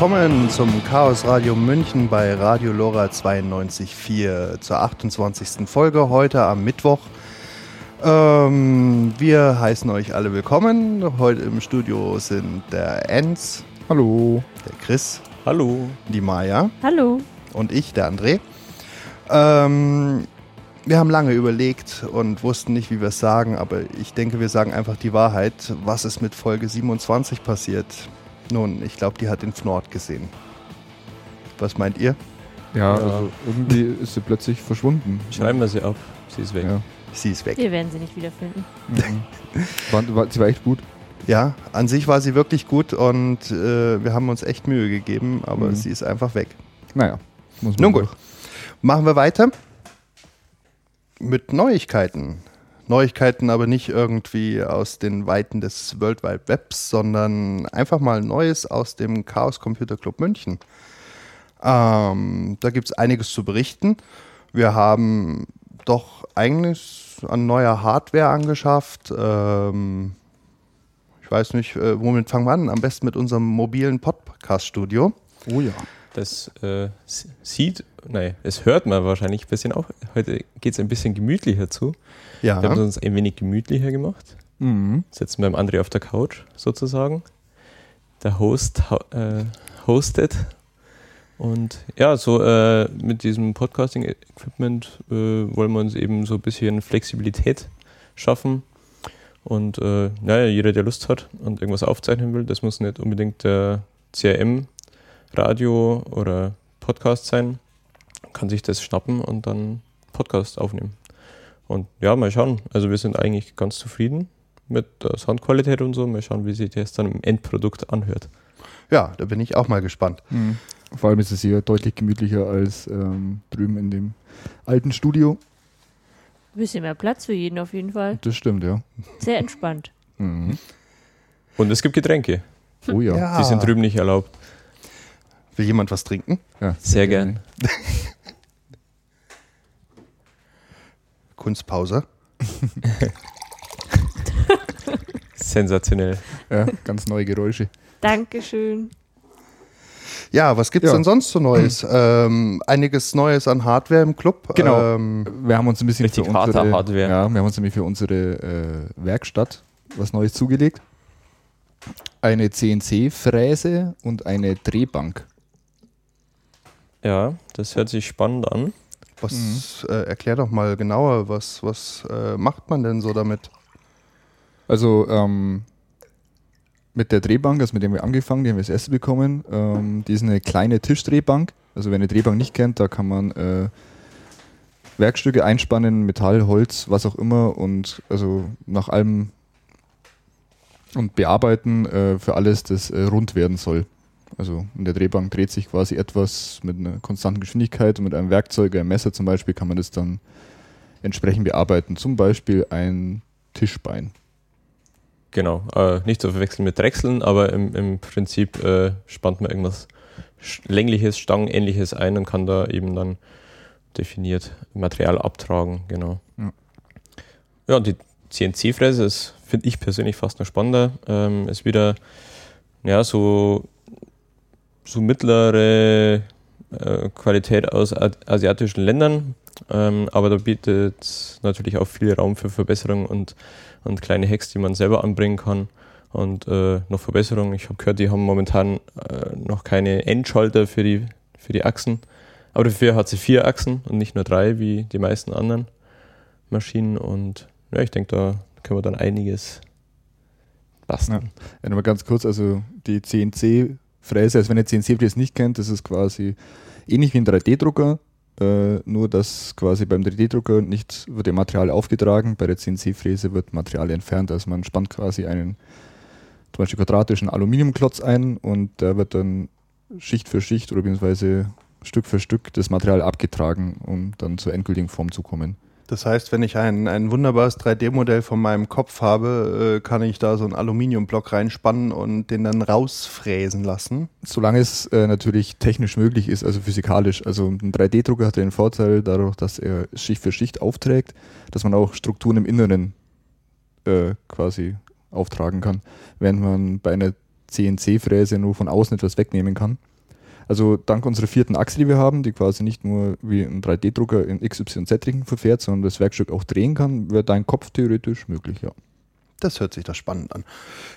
Willkommen zum Chaos Radio München bei Radio Lora 92.4 zur 28. Folge heute am Mittwoch. Ähm, wir heißen euch alle willkommen. Heute im Studio sind der Enz. Hallo. Der Chris. Hallo. Die Maya. Hallo. Und ich, der André. Ähm, wir haben lange überlegt und wussten nicht, wie wir es sagen, aber ich denke, wir sagen einfach die Wahrheit. Was ist mit Folge 27 passiert? Nun, ich glaube, die hat den Fnord gesehen. Was meint ihr? Ja, ja, also irgendwie ist sie plötzlich verschwunden. Schreiben wir sie ab. Sie ist weg. Ja. Sie ist weg. Wir werden sie nicht wiederfinden. Mhm. war, war, sie war echt gut. Ja, an sich war sie wirklich gut und äh, wir haben uns echt Mühe gegeben, aber mhm. sie ist einfach weg. Naja, muss man Nun gut. Machen wir weiter mit Neuigkeiten. Neuigkeiten aber nicht irgendwie aus den Weiten des World Wide Webs, sondern einfach mal Neues aus dem Chaos Computer Club München. Ähm, da gibt es einiges zu berichten. Wir haben doch eigentlich an neuer Hardware angeschafft. Ähm, ich weiß nicht, äh, womit fangen wir an? Am besten mit unserem mobilen Podcast-Studio. Oh ja. Das äh, sieht, nein, es hört man wahrscheinlich ein bisschen auch. Heute geht es ein bisschen gemütlicher zu. Ja. Wir haben es uns ein wenig gemütlicher gemacht. Mhm. Sitzen beim André auf der Couch sozusagen. Der Host äh, hostet. Und ja, so äh, mit diesem Podcasting-Equipment äh, wollen wir uns eben so ein bisschen Flexibilität schaffen. Und äh, naja, jeder, der Lust hat und irgendwas aufzeichnen will, das muss nicht unbedingt der CRM Radio oder Podcast sein, kann sich das schnappen und dann Podcast aufnehmen. Und ja, mal schauen. Also wir sind eigentlich ganz zufrieden mit der Soundqualität und so. Mal schauen, wie sich das dann im Endprodukt anhört. Ja, da bin ich auch mal gespannt. Mhm. Vor allem ist es hier deutlich gemütlicher als ähm, drüben in dem alten Studio. Ein bisschen mehr Platz für jeden auf jeden Fall. Das stimmt, ja. Sehr entspannt. Mhm. Und es gibt Getränke. Oh ja. ja. Die sind drüben nicht erlaubt. Will jemand was trinken? Ja, sehr gern. Kunstpause. Sensationell. Ja, ganz neue Geräusche. Dankeschön. Ja, was gibt es ja. denn sonst so Neues? ähm, einiges Neues an Hardware im Club. Genau. Ähm, wir haben uns ein bisschen für unsere, Hardware. Ja, wir haben uns nämlich für unsere äh, Werkstatt was Neues zugelegt. Eine CNC-Fräse und eine Drehbank. Ja, das hört sich spannend an. Was, mhm. äh, erklär doch mal genauer, was, was äh, macht man denn so damit? Also ähm, mit der Drehbank, also mit der wir angefangen, die haben wir das erste bekommen, ähm, die ist eine kleine Tischdrehbank. Also wer eine Drehbank nicht kennt, da kann man äh, Werkstücke einspannen, Metall, Holz, was auch immer und also nach allem und bearbeiten äh, für alles, das äh, rund werden soll. Also in der Drehbank dreht sich quasi etwas mit einer konstanten Geschwindigkeit und mit einem Werkzeug, einem Messer zum Beispiel, kann man das dann entsprechend bearbeiten. Zum Beispiel ein Tischbein. Genau, äh, nicht zu verwechseln mit Drechseln, aber im, im Prinzip äh, spannt man irgendwas längliches, stangenähnliches ein und kann da eben dann definiert Material abtragen, genau. Ja, ja die CNC-Fräse ist, finde ich persönlich fast noch spannender. Ähm, ist wieder, ja, so so mittlere äh, Qualität aus asiatischen Ländern, ähm, aber da bietet natürlich auch viel Raum für Verbesserungen und, und kleine Hacks, die man selber anbringen kann. Und äh, noch Verbesserungen. Ich habe gehört, die haben momentan äh, noch keine Endschalter für die, für die Achsen. Aber dafür hat sie vier Achsen und nicht nur drei, wie die meisten anderen Maschinen. Und ja, ich denke, da können wir dann einiges basteln. Ja. nochmal ganz kurz, also die CNC Fräse. Also wenn ihr CNC-Fräse nicht kennt, das ist quasi ähnlich wie ein 3D-Drucker, äh, nur dass quasi beim 3D-Drucker nicht wird ihr Material aufgetragen, bei der CNC-Fräse wird Material entfernt. Also man spannt quasi einen zum Beispiel quadratischen Aluminiumklotz ein und da wird dann Schicht für Schicht oder beziehungsweise Stück für Stück das Material abgetragen, um dann zur endgültigen Form zu kommen. Das heißt, wenn ich ein, ein wunderbares 3D-Modell von meinem Kopf habe, äh, kann ich da so einen Aluminiumblock reinspannen und den dann rausfräsen lassen. Solange es äh, natürlich technisch möglich ist, also physikalisch. Also ein 3D-Drucker hat den Vorteil dadurch, dass er Schicht für Schicht aufträgt, dass man auch Strukturen im Inneren äh, quasi auftragen kann. Während man bei einer CNC-Fräse nur von außen etwas wegnehmen kann. Also dank unserer vierten Achse, die wir haben, die quasi nicht nur wie ein 3D-Drucker in XYZ-Richtungen verfährt, sondern das Werkstück auch drehen kann, wäre dein Kopf theoretisch möglich, ja. Das hört sich doch spannend an.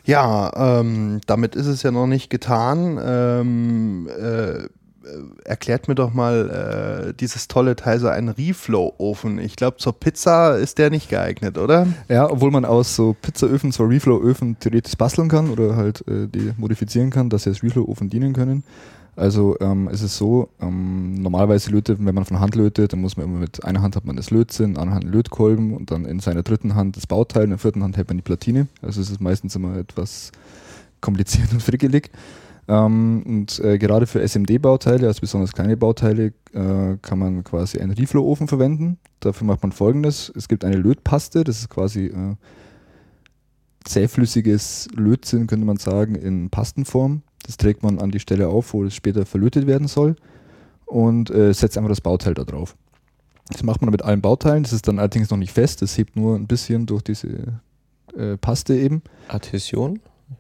Ja, ähm, damit ist es ja noch nicht getan. Ähm, äh, erklärt mir doch mal äh, dieses tolle Teil, so ein Reflow-Ofen. Ich glaube, zur Pizza ist der nicht geeignet, oder? Ja, obwohl man aus so Pizzaöfen, so Reflow-Öfen theoretisch basteln kann oder halt äh, die modifizieren kann, dass sie als Reflow-Ofen dienen können. Also ähm, es ist so, ähm, normalerweise lötet, wenn man von Hand lötet, dann muss man immer mit einer Hand hat man das Lötzinn, in anderen Hand einen Lötkolben und dann in seiner dritten Hand das Bauteil, in der vierten Hand hält man die Platine. Also es ist meistens immer etwas kompliziert und frickelig. Ähm, und äh, gerade für SMD-Bauteile, also besonders kleine Bauteile, äh, kann man quasi einen Reflow-Ofen verwenden. Dafür macht man folgendes: Es gibt eine Lötpaste, das ist quasi äh, zähflüssiges Lötzinn, könnte man sagen, in Pastenform. Das trägt man an die Stelle auf, wo es später verlötet werden soll und äh, setzt einfach das Bauteil da drauf. Das macht man mit allen Bauteilen, das ist dann allerdings noch nicht fest, das hebt nur ein bisschen durch diese äh, Paste eben. Adhäsion?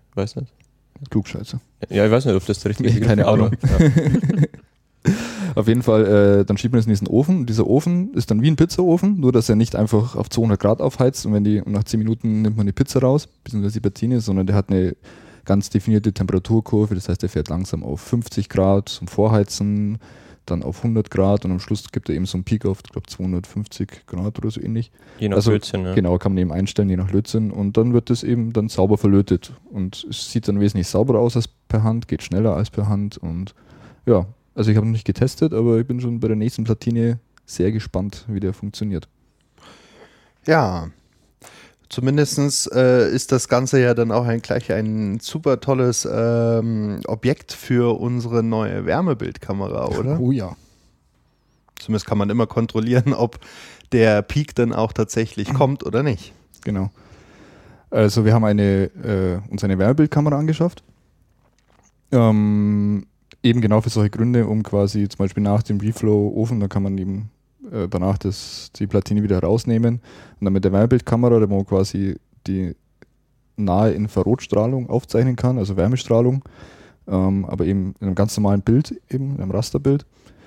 Ich weiß nicht. Klugscheiße. Ja, ich weiß nicht, ob das der richtige Nee, keine Ahnung. Auf jeden Fall, äh, dann schiebt man es in diesen Ofen. Und dieser Ofen ist dann wie ein Pizzaofen, nur dass er nicht einfach auf 200 Grad aufheizt und wenn die und nach 10 Minuten nimmt man die Pizza raus, beziehungsweise die Platine, sondern der hat eine ganz definierte Temperaturkurve. Das heißt, er fährt langsam auf 50 Grad zum Vorheizen, dann auf 100 Grad und am Schluss gibt er eben so einen Peak auf, ich glaube, 250 Grad oder so ähnlich. Je nach Also, Lötzinn, ja. Genau, kann man eben einstellen, je nach Lötzinn. Und dann wird das eben dann sauber verlötet. Und es sieht dann wesentlich sauberer aus als per Hand, geht schneller als per Hand. Und ja, also ich habe noch nicht getestet, aber ich bin schon bei der nächsten Platine sehr gespannt, wie der funktioniert. Ja. Zumindest äh, ist das Ganze ja dann auch ein, gleich ein super tolles ähm, Objekt für unsere neue Wärmebildkamera, oder? Oh ja. Zumindest kann man immer kontrollieren, ob der Peak dann auch tatsächlich kommt oder nicht. Genau. Also wir haben eine, äh, uns eine Wärmebildkamera angeschafft. Ähm, eben genau für solche Gründe, um quasi zum Beispiel nach dem Reflow-Ofen, da kann man eben äh, danach das, die Platine wieder rausnehmen und dann mit der Wärmebildkamera, da man quasi die nahe Infrarotstrahlung aufzeichnen kann, also Wärmestrahlung, ähm, aber eben in einem ganz normalen Bild, eben in einem Rasterbild.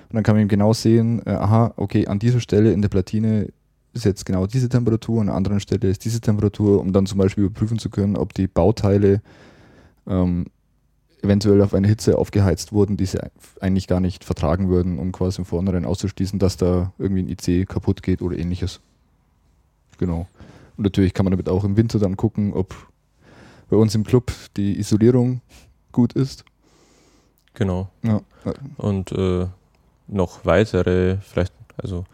Und dann kann man eben genau sehen, äh, aha, okay, an dieser Stelle in der Platine ist jetzt genau diese Temperatur, an einer anderen Stelle ist diese Temperatur, um dann zum Beispiel überprüfen zu können, ob die Bauteile ähm, eventuell auf eine Hitze aufgeheizt wurden, die sie eigentlich gar nicht vertragen würden, um quasi im Vornherein auszuschließen, dass da irgendwie ein IC kaputt geht oder ähnliches. Genau. Und natürlich kann man damit auch im Winter dann gucken, ob bei uns im Club die Isolierung gut ist. Genau. Ja. Und äh, noch weitere, vielleicht, also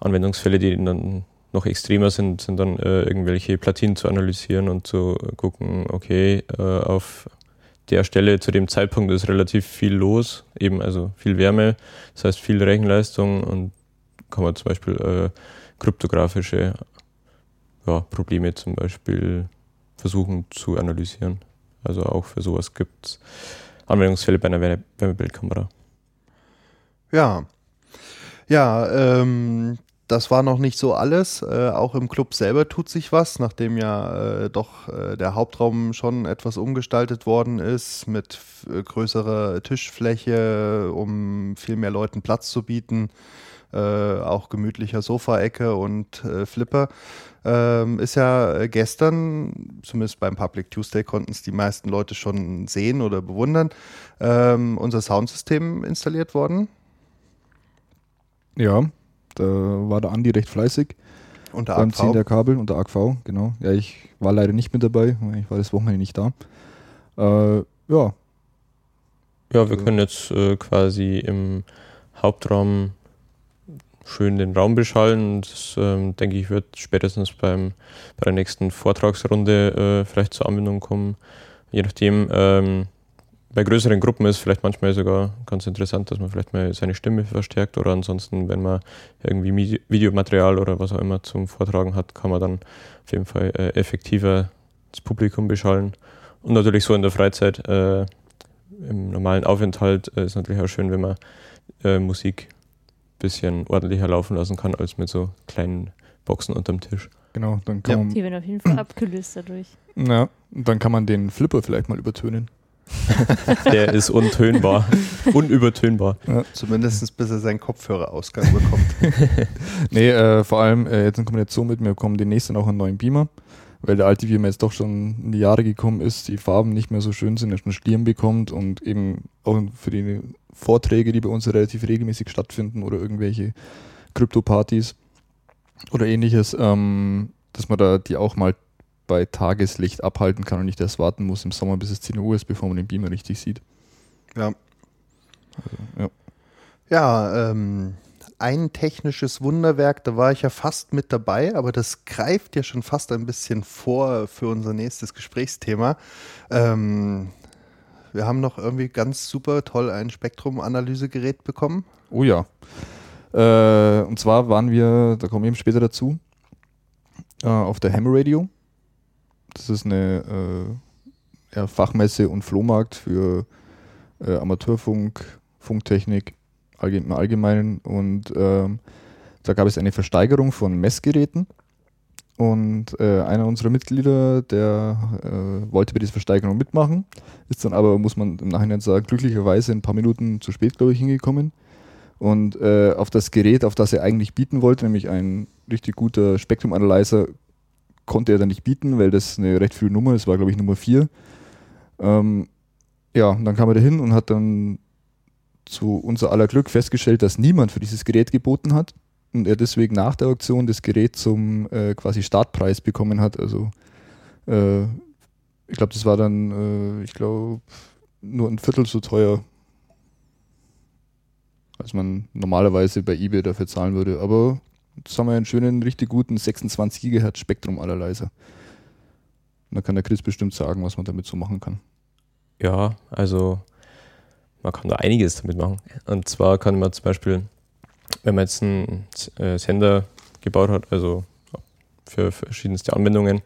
Anwendungsfälle, die dann noch extremer sind, sind dann äh, irgendwelche Platinen zu analysieren und zu gucken, okay, äh, auf der Stelle zu dem Zeitpunkt ist relativ viel los, eben also viel Wärme, das heißt viel Rechenleistung und kann man zum Beispiel äh, kryptografische ja, Probleme zum Beispiel versuchen zu analysieren. Also auch für sowas gibt es Anwendungsfälle bei einer Wärme- Wärmebildkamera. Ja. Ja, ähm, das war noch nicht so alles. Äh, auch im Club selber tut sich was, nachdem ja äh, doch äh, der Hauptraum schon etwas umgestaltet worden ist mit äh, größerer Tischfläche, um viel mehr Leuten Platz zu bieten. Äh, auch gemütlicher Sofaecke und äh, Flipper. Ähm, ist ja gestern, zumindest beim Public Tuesday konnten es die meisten Leute schon sehen oder bewundern, ähm, unser Soundsystem installiert worden. Ja, da war der Andi recht fleißig Unter beim AV. Ziehen der Kabel und der AGV, genau. Ja, ich war leider nicht mit dabei, ich war das Wochenende nicht da. Äh, ja, Ja, wir können jetzt äh, quasi im Hauptraum schön den Raum beschallen. Das ähm, denke ich wird spätestens beim, bei der nächsten Vortragsrunde äh, vielleicht zur Anwendung kommen. Je nachdem, ähm, bei größeren Gruppen ist vielleicht manchmal sogar ganz interessant, dass man vielleicht mal seine Stimme verstärkt oder ansonsten, wenn man irgendwie Videomaterial oder was auch immer zum Vortragen hat, kann man dann auf jeden Fall äh, effektiver das Publikum beschallen. Und natürlich so in der Freizeit äh, im normalen Aufenthalt äh, ist natürlich auch schön, wenn man äh, Musik ein bisschen ordentlicher laufen lassen kann, als mit so kleinen Boxen unterm Tisch. genau. Dann kann Ja. man Die werden auf jeden Fall abgelöst dadurch. Ja, und dann kann man den Flipper vielleicht mal übertönen. Der ist untönbar, unübertönbar. Zumindest bis er seinen Kopfhörerausgang bekommt. Nee, äh, vor allem äh, jetzt in Kombination mit mir kommen demnächst dann auch einen neuen Beamer, weil der alte Beamer jetzt doch schon in die Jahre gekommen ist, die Farben nicht mehr so schön sind, er schon Schlieren bekommt und eben auch für die Vorträge, die bei uns relativ regelmäßig stattfinden oder irgendwelche Krypto-Partys oder ähnliches, ähm, dass man da die auch mal bei Tageslicht abhalten kann und nicht erst warten muss im Sommer, bis es 10 Uhr ist, bevor man den Beamer richtig sieht. Ja. ja. Ja, ähm, ein technisches Wunderwerk, da war ich ja fast mit dabei, aber das greift ja schon fast ein bisschen vor für unser nächstes Gesprächsthema. Ähm, wir haben noch irgendwie ganz super toll ein Spektrum-Analysegerät bekommen. Oh ja. Äh, und zwar waren wir, da kommen wir eben später dazu, äh, auf der Ham Radio. Das ist eine äh, ja, Fachmesse und Flohmarkt für äh, Amateurfunk, Funktechnik allgemein, im Allgemeinen. Und ähm, da gab es eine Versteigerung von Messgeräten. Und äh, einer unserer Mitglieder, der äh, wollte bei dieser Versteigerung mitmachen, ist dann aber, muss man im Nachhinein sagen, glücklicherweise ein paar Minuten zu spät, glaube ich, hingekommen. Und äh, auf das Gerät, auf das er eigentlich bieten wollte, nämlich ein richtig guter Spektrum-Analyzer, konnte er dann nicht bieten, weil das eine recht frühe Nummer ist, war glaube ich Nummer 4. Ähm, ja, und dann kam er da hin und hat dann zu unser aller Glück festgestellt, dass niemand für dieses Gerät geboten hat und er deswegen nach der Auktion das Gerät zum äh, quasi Startpreis bekommen hat. Also äh, ich glaube, das war dann, äh, ich glaube, nur ein Viertel so teuer, als man normalerweise bei eBay dafür zahlen würde. Aber jetzt haben wir einen schönen, richtig guten 26 GHz Spektrum Analyzer. Und da kann der Chris bestimmt sagen, was man damit so machen kann. Ja, also man kann da einiges damit machen. Und zwar kann man zum Beispiel, wenn man jetzt einen äh, Sender gebaut hat, also für verschiedenste Anwendungen,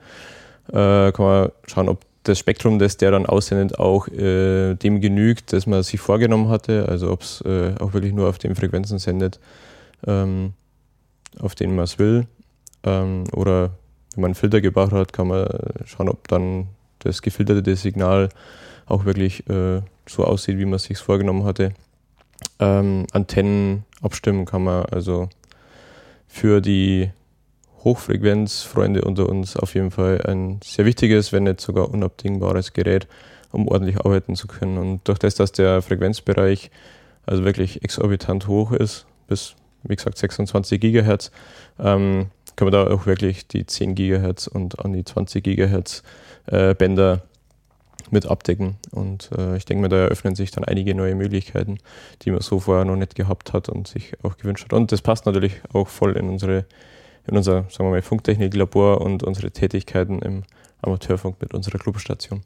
äh, kann man schauen, ob das Spektrum, das der dann aussendet, auch äh, dem genügt, das man sich vorgenommen hatte. Also ob es äh, auch wirklich nur auf den Frequenzen sendet, ähm, auf denen man es will. Ähm, oder wenn man einen Filter gebaut hat, kann man schauen, ob dann das gefilterte Signal auch wirklich äh, so aussieht, wie man es sich vorgenommen hatte. Ähm, Antennen abstimmen kann man also für die Hochfrequenzfreunde unter uns auf jeden Fall ein sehr wichtiges, wenn nicht sogar unabdingbares Gerät, um ordentlich arbeiten zu können. Und durch das, dass der Frequenzbereich also wirklich exorbitant hoch ist, bis wie gesagt 26 Gigahertz, ähm, kann man da auch wirklich die 10 Gigahertz und an die 20 Gigahertz äh, Bänder mit abdecken. Und äh, ich denke mir, da eröffnen sich dann einige neue Möglichkeiten, die man so vorher noch nicht gehabt hat und sich auch gewünscht hat. Und das passt natürlich auch voll in unsere, in unser, Funktechniklabor und unsere Tätigkeiten im Amateurfunk mit unserer Clubstation.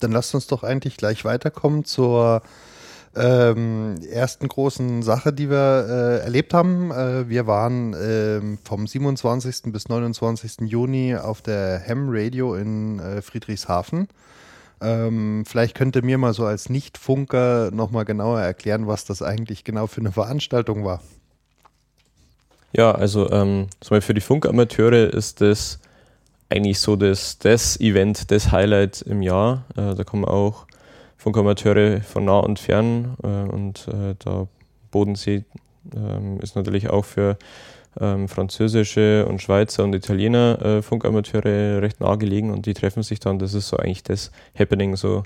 Dann lasst uns doch eigentlich gleich weiterkommen zur ähm, ersten großen Sache, die wir äh, erlebt haben. Äh, wir waren ähm, vom 27. bis 29. Juni auf der Ham Radio in äh, Friedrichshafen. Ähm, vielleicht könnt ihr mir mal so als Nicht-Funker nochmal genauer erklären, was das eigentlich genau für eine Veranstaltung war. Ja, also ähm, für die Funkamateure ist das eigentlich so das, das Event, das Highlight im Jahr. Äh, da kommen auch Funkamateure von nah und fern äh, und äh, da Bodensee ähm, ist natürlich auch für ähm, französische und Schweizer und Italiener äh, Funkamateure recht nah gelegen und die treffen sich dann. Das ist so eigentlich das Happening, so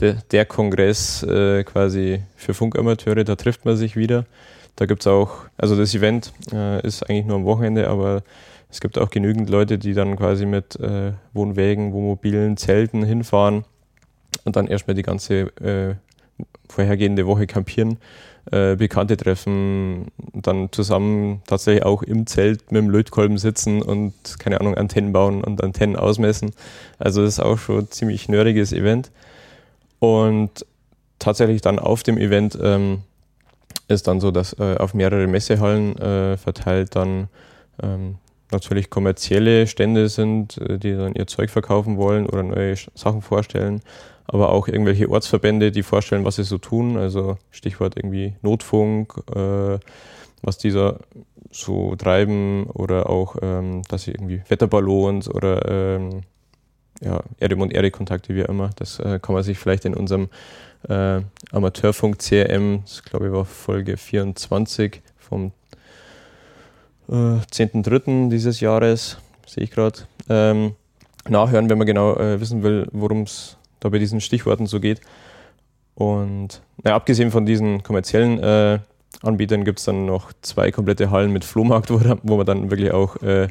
de, der Kongress äh, quasi für Funkamateure. Da trifft man sich wieder. Da gibt es auch, also das Event äh, ist eigentlich nur am Wochenende, aber es gibt auch genügend Leute, die dann quasi mit äh, Wohnwägen, Wohnmobilen, Zelten hinfahren und dann erstmal die ganze äh, vorhergehende Woche campieren, äh, Bekannte treffen, dann zusammen tatsächlich auch im Zelt mit dem Lötkolben sitzen und keine Ahnung, Antennen bauen und Antennen ausmessen. Also das ist auch schon ein ziemlich nerdiges Event. Und tatsächlich dann auf dem Event ähm, ist dann so, dass äh, auf mehrere Messehallen äh, verteilt dann ähm, natürlich kommerzielle Stände sind, äh, die dann ihr Zeug verkaufen wollen oder neue Sachen vorstellen, aber auch irgendwelche Ortsverbände, die vorstellen, was sie so tun. Also Stichwort irgendwie Notfunk, äh, was dieser so treiben oder auch, ähm, dass sie irgendwie Wetterballons oder ähm, ja, Erdemond Erde-Kontakte, wie immer. Das äh, kann man sich vielleicht in unserem äh, Amateurfunk CRM, das glaube ich war Folge 24 vom äh, 10.3. dieses Jahres, sehe ich gerade, ähm, nachhören, wenn man genau äh, wissen will, worum es da bei diesen Stichworten so geht. Und naja, abgesehen von diesen kommerziellen äh, Anbietern gibt es dann noch zwei komplette Hallen mit Flohmarkt, wo, wo man dann wirklich auch äh,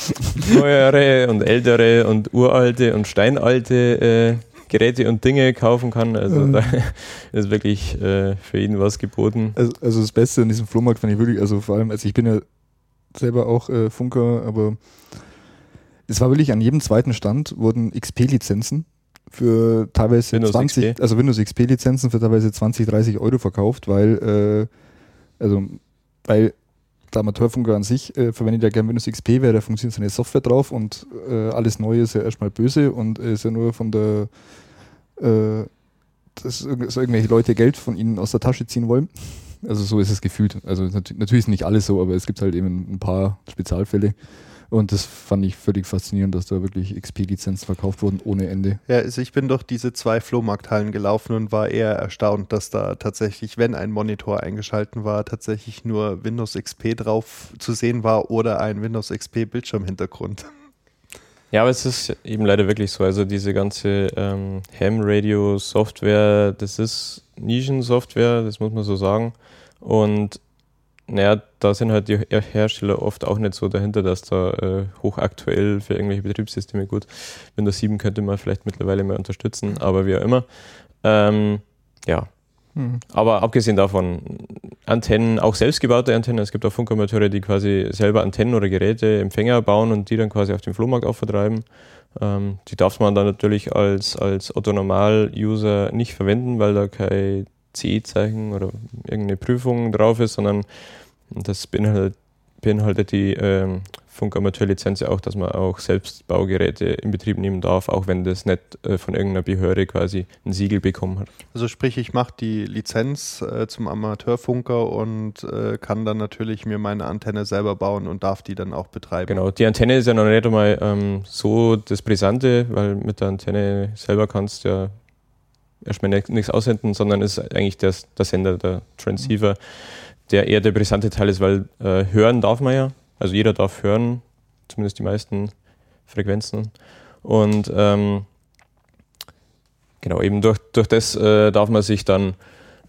neuere und ältere und uralte und steinalte äh, Geräte und Dinge kaufen kann. Also da ist wirklich äh, für jeden was geboten. Also, also, das Beste an diesem Flohmarkt fand ich wirklich, also vor allem, also ich bin ja selber auch äh, Funker, aber es war wirklich an jedem zweiten Stand wurden XP-Lizenzen für teilweise Windows 20, XP. also Windows XP-Lizenzen für teilweise 20, 30 Euro verkauft, weil, äh, also, weil der Amateurfunker an sich äh, verwendet ja gerne Windows XP, weil da funktioniert seine Software drauf und äh, alles Neue ist ja erstmal böse und ist ja nur von der, äh, dass, dass irgendwelche Leute Geld von ihnen aus der Tasche ziehen wollen. Also so ist es gefühlt. Also natürlich ist nicht alles so, aber es gibt halt eben ein paar Spezialfälle. Und das fand ich völlig faszinierend, dass da wirklich XP-Lizenzen verkauft wurden ohne Ende. Ja, also ich bin durch diese zwei Flohmarkthallen gelaufen und war eher erstaunt, dass da tatsächlich, wenn ein Monitor eingeschalten war, tatsächlich nur Windows XP drauf zu sehen war oder ein Windows XP Bildschirmhintergrund. Ja, aber es ist eben leider wirklich so. Also diese ganze ähm, Ham-Radio-Software, das ist Nischensoftware, das muss man so sagen. Und naja, da sind halt die Hersteller oft auch nicht so dahinter, dass da äh, hochaktuell für irgendwelche Betriebssysteme gut. Windows 7 könnte man vielleicht mittlerweile mal unterstützen, aber wie auch immer. Ähm, ja. Hm. Aber abgesehen davon, Antennen, auch selbstgebaute Antennen. Es gibt auch Funkamateure, die quasi selber Antennen oder Geräte, Empfänger bauen und die dann quasi auf dem Flohmarkt auch vertreiben. Ähm, die darf man dann natürlich als, als Otto-Normal-User nicht verwenden, weil da kein CE-Zeichen oder irgendeine Prüfung drauf ist, sondern das beinhaltet, beinhaltet die ähm, Funkamateurlizenz auch, dass man auch selbst Baugeräte in Betrieb nehmen darf, auch wenn das nicht äh, von irgendeiner Behörde quasi ein Siegel bekommen hat. Also sprich, ich mache die Lizenz äh, zum Amateurfunker und äh, kann dann natürlich mir meine Antenne selber bauen und darf die dann auch betreiben. Genau, die Antenne ist ja noch nicht einmal ähm, so das Brisante, weil mit der Antenne selber kannst du ja erstmal nichts aussenden, sondern ist eigentlich der, der Sender, der Transceiver, der eher der brisante Teil ist, weil äh, hören darf man ja. Also jeder darf hören, zumindest die meisten Frequenzen. Und ähm, genau, eben durch, durch das äh, darf man sich dann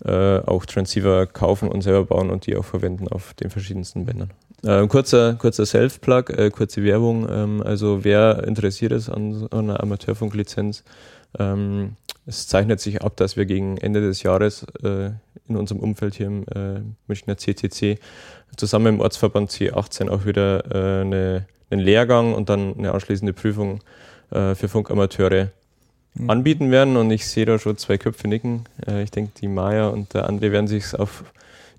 äh, auch Transceiver kaufen und selber bauen und die auch verwenden auf den verschiedensten Bändern. Äh, kurzer kurzer Self-Plug, äh, kurze Werbung. Ähm, also wer interessiert ist an, an einer Amateurfunklizenz, ähm, es zeichnet sich ab, dass wir gegen Ende des Jahres äh, in unserem Umfeld hier im äh, Münchner CTC zusammen im Ortsverband C18 auch wieder äh, eine, einen Lehrgang und dann eine anschließende Prüfung äh, für Funkamateure Mhm. anbieten werden und ich sehe da schon zwei Köpfe nicken. Äh, ich denke, die Maya und der André werden sich auf,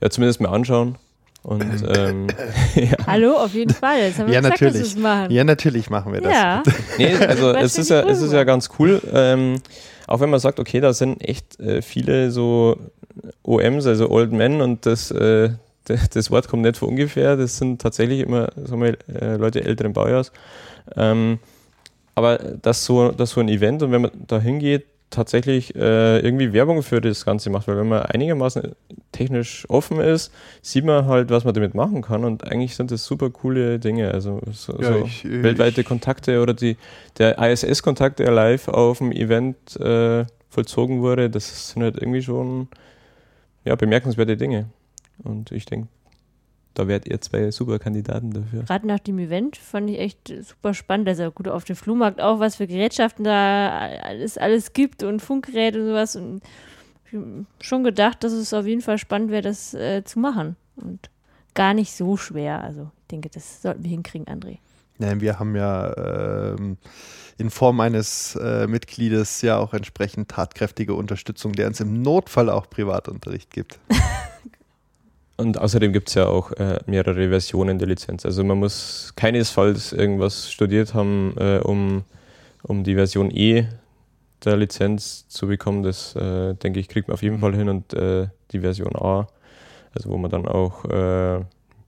ja, zumindest mal anschauen. Und ähm, ja. Hallo, auf jeden Fall. Jetzt haben wir Ja, gesagt, natürlich. dass machen. Ja, natürlich machen wir das. Ja. Nee, also es ist, ja, es ist ja ganz cool. Ähm, auch wenn man sagt, okay, da sind echt äh, viele so OMs, also Old Men und das, äh, das Wort kommt nicht von ungefähr. Das sind tatsächlich immer sagen wir, äh, Leute älteren Baujahrs. Ähm, aber das so, das so ein Event und wenn man da hingeht, tatsächlich äh, irgendwie Werbung für das Ganze macht, weil wenn man einigermaßen technisch offen ist, sieht man halt, was man damit machen kann und eigentlich sind das super coole Dinge. Also so, Ja, so ich- ich- weltweite Kontakte oder die, der ISS-Kontakt, der live auf dem Event äh, vollzogen wurde, das sind halt irgendwie schon ja, bemerkenswerte Dinge. Und ich denke, da wärt ihr zwei super Kandidaten dafür. Gerade nach dem Event fand ich echt super spannend. Also gut, auf dem Flohmarkt auch, was für Gerätschaften da alles, alles gibt und Funkgeräte und sowas. Und schon gedacht, dass es auf jeden Fall spannend wäre, das äh, zu machen. Und gar nicht so schwer. Also ich denke, das sollten wir hinkriegen, André. Nein, wir haben ja ähm, in Form eines äh, Mitgliedes ja auch entsprechend tatkräftige Unterstützung, der uns im Notfall auch Privatunterricht gibt. Und außerdem gibt es ja auch äh, mehrere Versionen der Lizenz. Also man muss keinesfalls irgendwas studiert haben, äh, um, um die Version E der Lizenz zu bekommen. Das äh, denke ich, kriegt man auf jeden Fall hin. Und äh, die Version A, also wo man dann auch äh,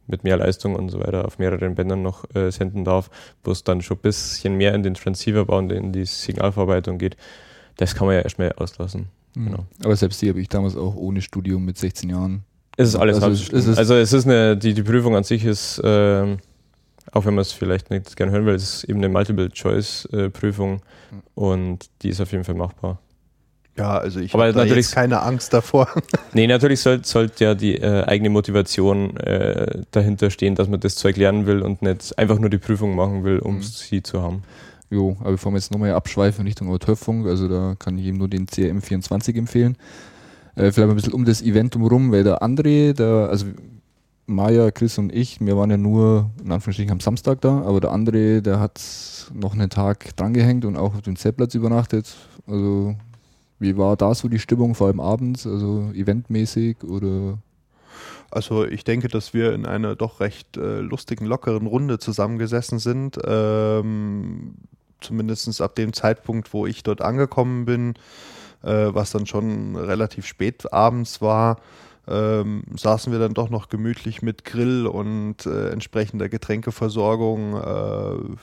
mit mehr Leistung und so weiter auf mehreren Bändern noch äh, senden darf, wo es dann schon ein bisschen mehr in den Transceiverbau und in die Signalverarbeitung geht. Das kann man ja erstmal auslassen. Mhm. Genau. Aber selbst die habe ich damals auch ohne Studium mit 16 Jahren. Es ist alles Also halb es- so schlimm. es ist- also es ist eine, die, die Prüfung an sich ist, ähm, auch wenn man es vielleicht nicht gerne hören will, es ist eben eine Multiple-Choice-Prüfung und die ist auf jeden Fall machbar. Ja, also ich habe natürlich- jetzt keine Angst davor. Nee, natürlich sollte sollt ja die äh, eigene Motivation äh, dahinter stehen, dass man das Zeug lernen will und nicht einfach nur die Prüfung machen will, um Mhm. sie zu haben. Jo, aber bevor wir jetzt nochmal abschweifen Richtung Amateurfunk, also da kann ich ihm nur den CRM24 empfehlen. Äh, vielleicht ein bisschen um das Event drumherum, weil der André, der, also Maja, Chris und ich, wir waren ja nur in Anführungsstrichen am Samstag da, aber der André, der hat noch einen Tag drangehängt und auch auf dem Zeltplatz übernachtet. Also wie war da so die Stimmung, vor allem abends, also eventmäßig oder Also ich denke, dass wir in einer doch recht äh, lustigen, lockeren Runde zusammengesessen sind. Ähm, Zumindest ab dem Zeitpunkt, wo ich dort angekommen bin, was dann schon relativ spät abends war, ähm, saßen wir dann doch noch gemütlich mit Grill und äh, entsprechender Getränkeversorgung äh,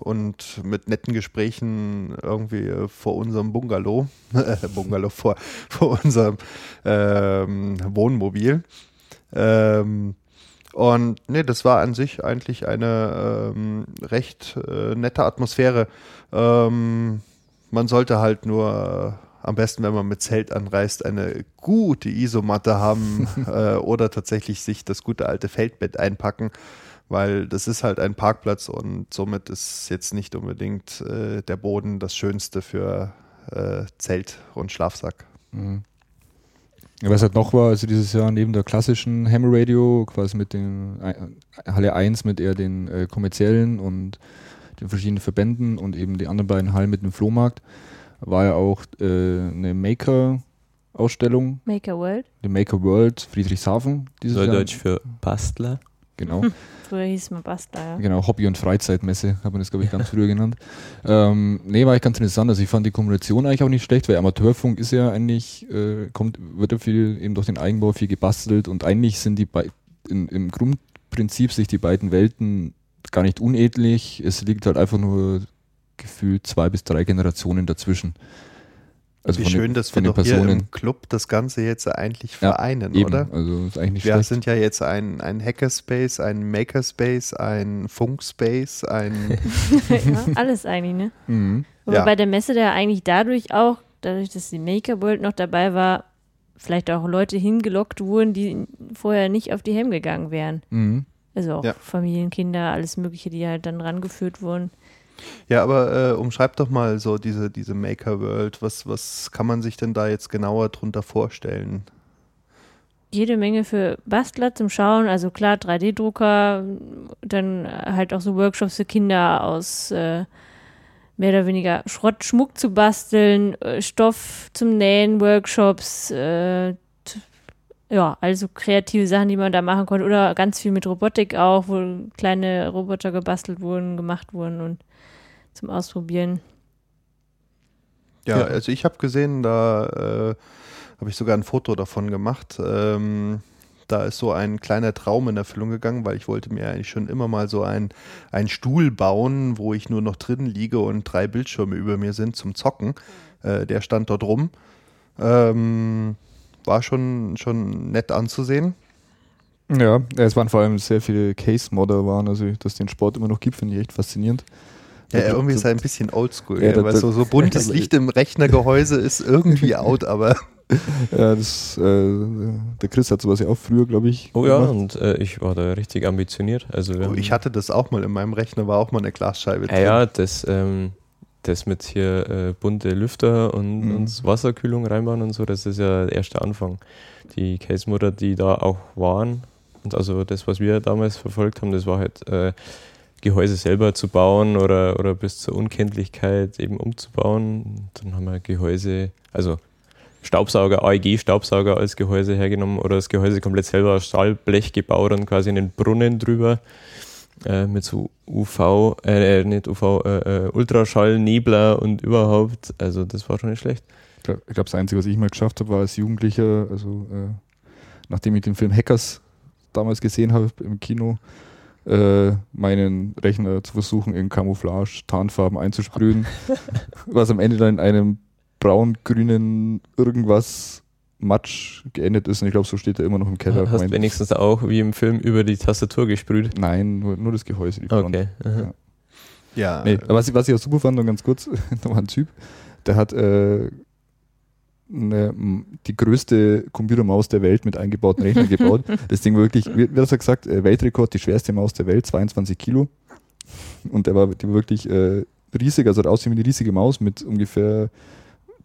und mit netten Gesprächen irgendwie äh, vor unserem Bungalow, Bungalow vor, vor unserem ähm, Wohnmobil. Ähm, und nee, das war an sich eigentlich eine ähm, recht äh, nette Atmosphäre. Ähm, man sollte halt nur äh, am besten, wenn man mit Zelt anreist, eine gute Isomatte haben äh, oder tatsächlich sich das gute alte Feldbett einpacken, weil das ist halt ein Parkplatz und somit ist jetzt nicht unbedingt äh, der Boden das Schönste für äh, Zelt und Schlafsack. Mhm. Was halt noch war, also dieses Jahr neben der klassischen Hammer Radio, quasi mit den äh, Halle 1 mit eher den äh, kommerziellen und den verschiedenen Verbänden und eben die anderen beiden Hallen mit dem Flohmarkt, war ja auch äh, eine Maker-Ausstellung, Maker World. die Maker World Friedrichshafen dieses Jahr. Neudeutsch für Bastler. Genau. Früher hieß man Basta, ja. Genau, Hobby- und Freizeitmesse, hat man das, glaube ich, ganz früher genannt. Ähm, nee, war ich ganz interessant. Also ich fand die Kommunikation eigentlich auch nicht schlecht, weil Amateurfunk ist ja eigentlich, äh, kommt, wird ja viel eben durch den Eigenbau viel gebastelt und eigentlich sind die bei, in, im Grundprinzip sich die beiden Welten gar nicht unähnlich. Es liegt halt einfach nur gefühlt zwei bis drei Generationen dazwischen. Also Wie von den- schön, dass wir doch hier Personen. im Club das Ganze jetzt eigentlich Ja, vereinen, Eben, oder? also ist eigentlich nicht Wir schlecht. sind ja jetzt ein, ein Hackerspace, ein Makerspace, ein Funkspace, ein ja. Alles eigentlich, ne? Mhm. Aber Ja. bei der Messe da eigentlich dadurch auch, dadurch, dass die Maker World noch dabei war, vielleicht auch Leute hingelockt wurden, die vorher nicht auf die Helm gegangen wären. Mhm. Also auch Ja. Familien, Kinder, alles Mögliche, die halt dann rangeführt wurden. Ja, aber äh, umschreib doch mal so diese, diese Maker World. Was, was kann man sich denn da jetzt genauer drunter vorstellen? Jede Menge für Bastler zum Schauen, also klar 3D-Drucker, dann halt auch so Workshops für Kinder aus äh, mehr oder weniger Schrott, Schmuck zu basteln, äh, Stoff zum Nähen, Workshops, äh, ja, also kreative Sachen, die man da machen konnte. Oder ganz viel mit Robotik auch, wo kleine Roboter gebastelt wurden, gemacht wurden und zum Ausprobieren. Ja, Ja. also ich habe gesehen, da äh, habe ich sogar ein Foto davon gemacht. Ähm, da ist so ein kleiner Traum in Erfüllung gegangen, weil ich wollte mir eigentlich schon immer mal so ein, einen Stuhl bauen, wo ich nur noch drin liege und drei Bildschirme über mir sind zum Zocken. Äh, der stand dort rum. Ähm, war schon, schon nett anzusehen. Ja, es waren vor allem sehr viele Case-Modder waren, also dass den Sport immer noch gibt, finde ich echt faszinierend. Ja, irgendwie ist er ein bisschen oldschool, Ja, ja, weil so, so buntes Licht im Rechnergehäuse ist irgendwie out, aber Ja, das, äh, der Chris hat sowas ja auch früher, glaube ich. Oh ja, gemacht. und äh, ich war da richtig ambitioniert. Also oh, ich hatte das auch mal in meinem Rechner, war auch mal eine Glasscheibe Ja, ja, das, ähm, das mit hier äh, bunte Lüfter und, Mhm. und Wasserkühlung reinbauen und so, das ist ja der erste Anfang. Die Case-Mutter, die da auch waren, und also das, was wir damals verfolgt haben, das war halt äh, Gehäuse selber zu bauen oder, oder bis zur Unkenntlichkeit eben umzubauen. Dann haben wir Gehäuse, also Staubsauger, AEG-Staubsauger als Gehäuse hergenommen oder das Gehäuse komplett selber aus Stahlblech gebaut und quasi einen Brunnen drüber äh, mit so UV, äh, nicht UV, äh, äh, Ultraschallnebler und überhaupt. Also das war schon nicht schlecht. Ich glaube, glaub, das Einzige, was ich mal geschafft habe, war als Jugendlicher, also äh, nachdem ich den Film Hackers damals gesehen habe im Kino, äh, meinen Rechner zu versuchen, in Camouflage, Tarnfarben einzusprühen, was am Ende dann in einem braun-grünen irgendwas Matsch geendet ist. Und ich glaube, so steht er immer noch im Keller. Hast Mein- wenigstens auch wie im Film über die Tastatur gesprüht. Nein, nur, nur das Gehäuse. Okay. aha. ja. Nee, aber was, ich- was ich auch super fand, noch ganz kurz, da war ein Typ, der hat äh, eine, die größte Computermaus der Welt mit eingebauten Rechnern gebaut. Das Ding war wirklich, wie, wie hat er gesagt, äh, Weltrekord, die schwerste Maus der Welt, 22 Kilo. Und der war, die war wirklich äh, riesig, also hat aussehen wie eine riesige Maus mit ungefähr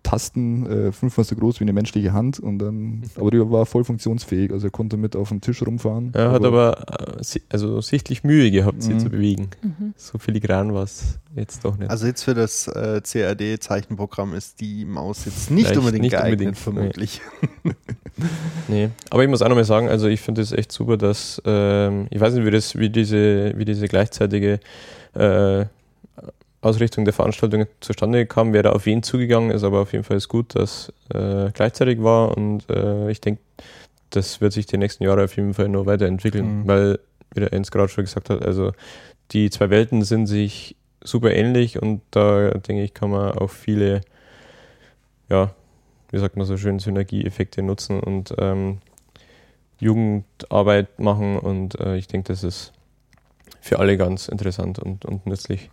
Tasten, äh, fünfmal so groß wie eine menschliche Hand. Und dann, aber die war voll funktionsfähig, also er konnte mit auf dem Tisch rumfahren. Er hat aber äh, si- also sichtlich Mühe gehabt, sie Mhm. zu bewegen. Mhm. So filigran war es jetzt doch nicht. Also jetzt für das äh, CAD-Zeichenprogramm ist die Maus jetzt nicht Vielleicht unbedingt nicht geeignet, unbedingt, vermutlich. Nee, aber ich muss auch nochmal sagen, also ich finde es echt super, dass, ähm, ich weiß nicht, wie, das, wie, diese, wie diese gleichzeitige äh, Ausrichtung der Veranstaltung zustande kam, wer da auf wen zugegangen ist, aber auf jeden Fall ist gut, dass äh, gleichzeitig war und äh, ich denke, das wird sich die nächsten Jahre auf jeden Fall nur weiterentwickeln, Mhm. weil, wie der Jens gerade schon gesagt hat, also die zwei Welten sind sich super ähnlich und da denke ich, kann man auch viele, ja, wie sagt man so schön, Synergieeffekte nutzen und ähm, Jugendarbeit machen und äh, ich denke, das ist für alle ganz interessant und, und nützlich.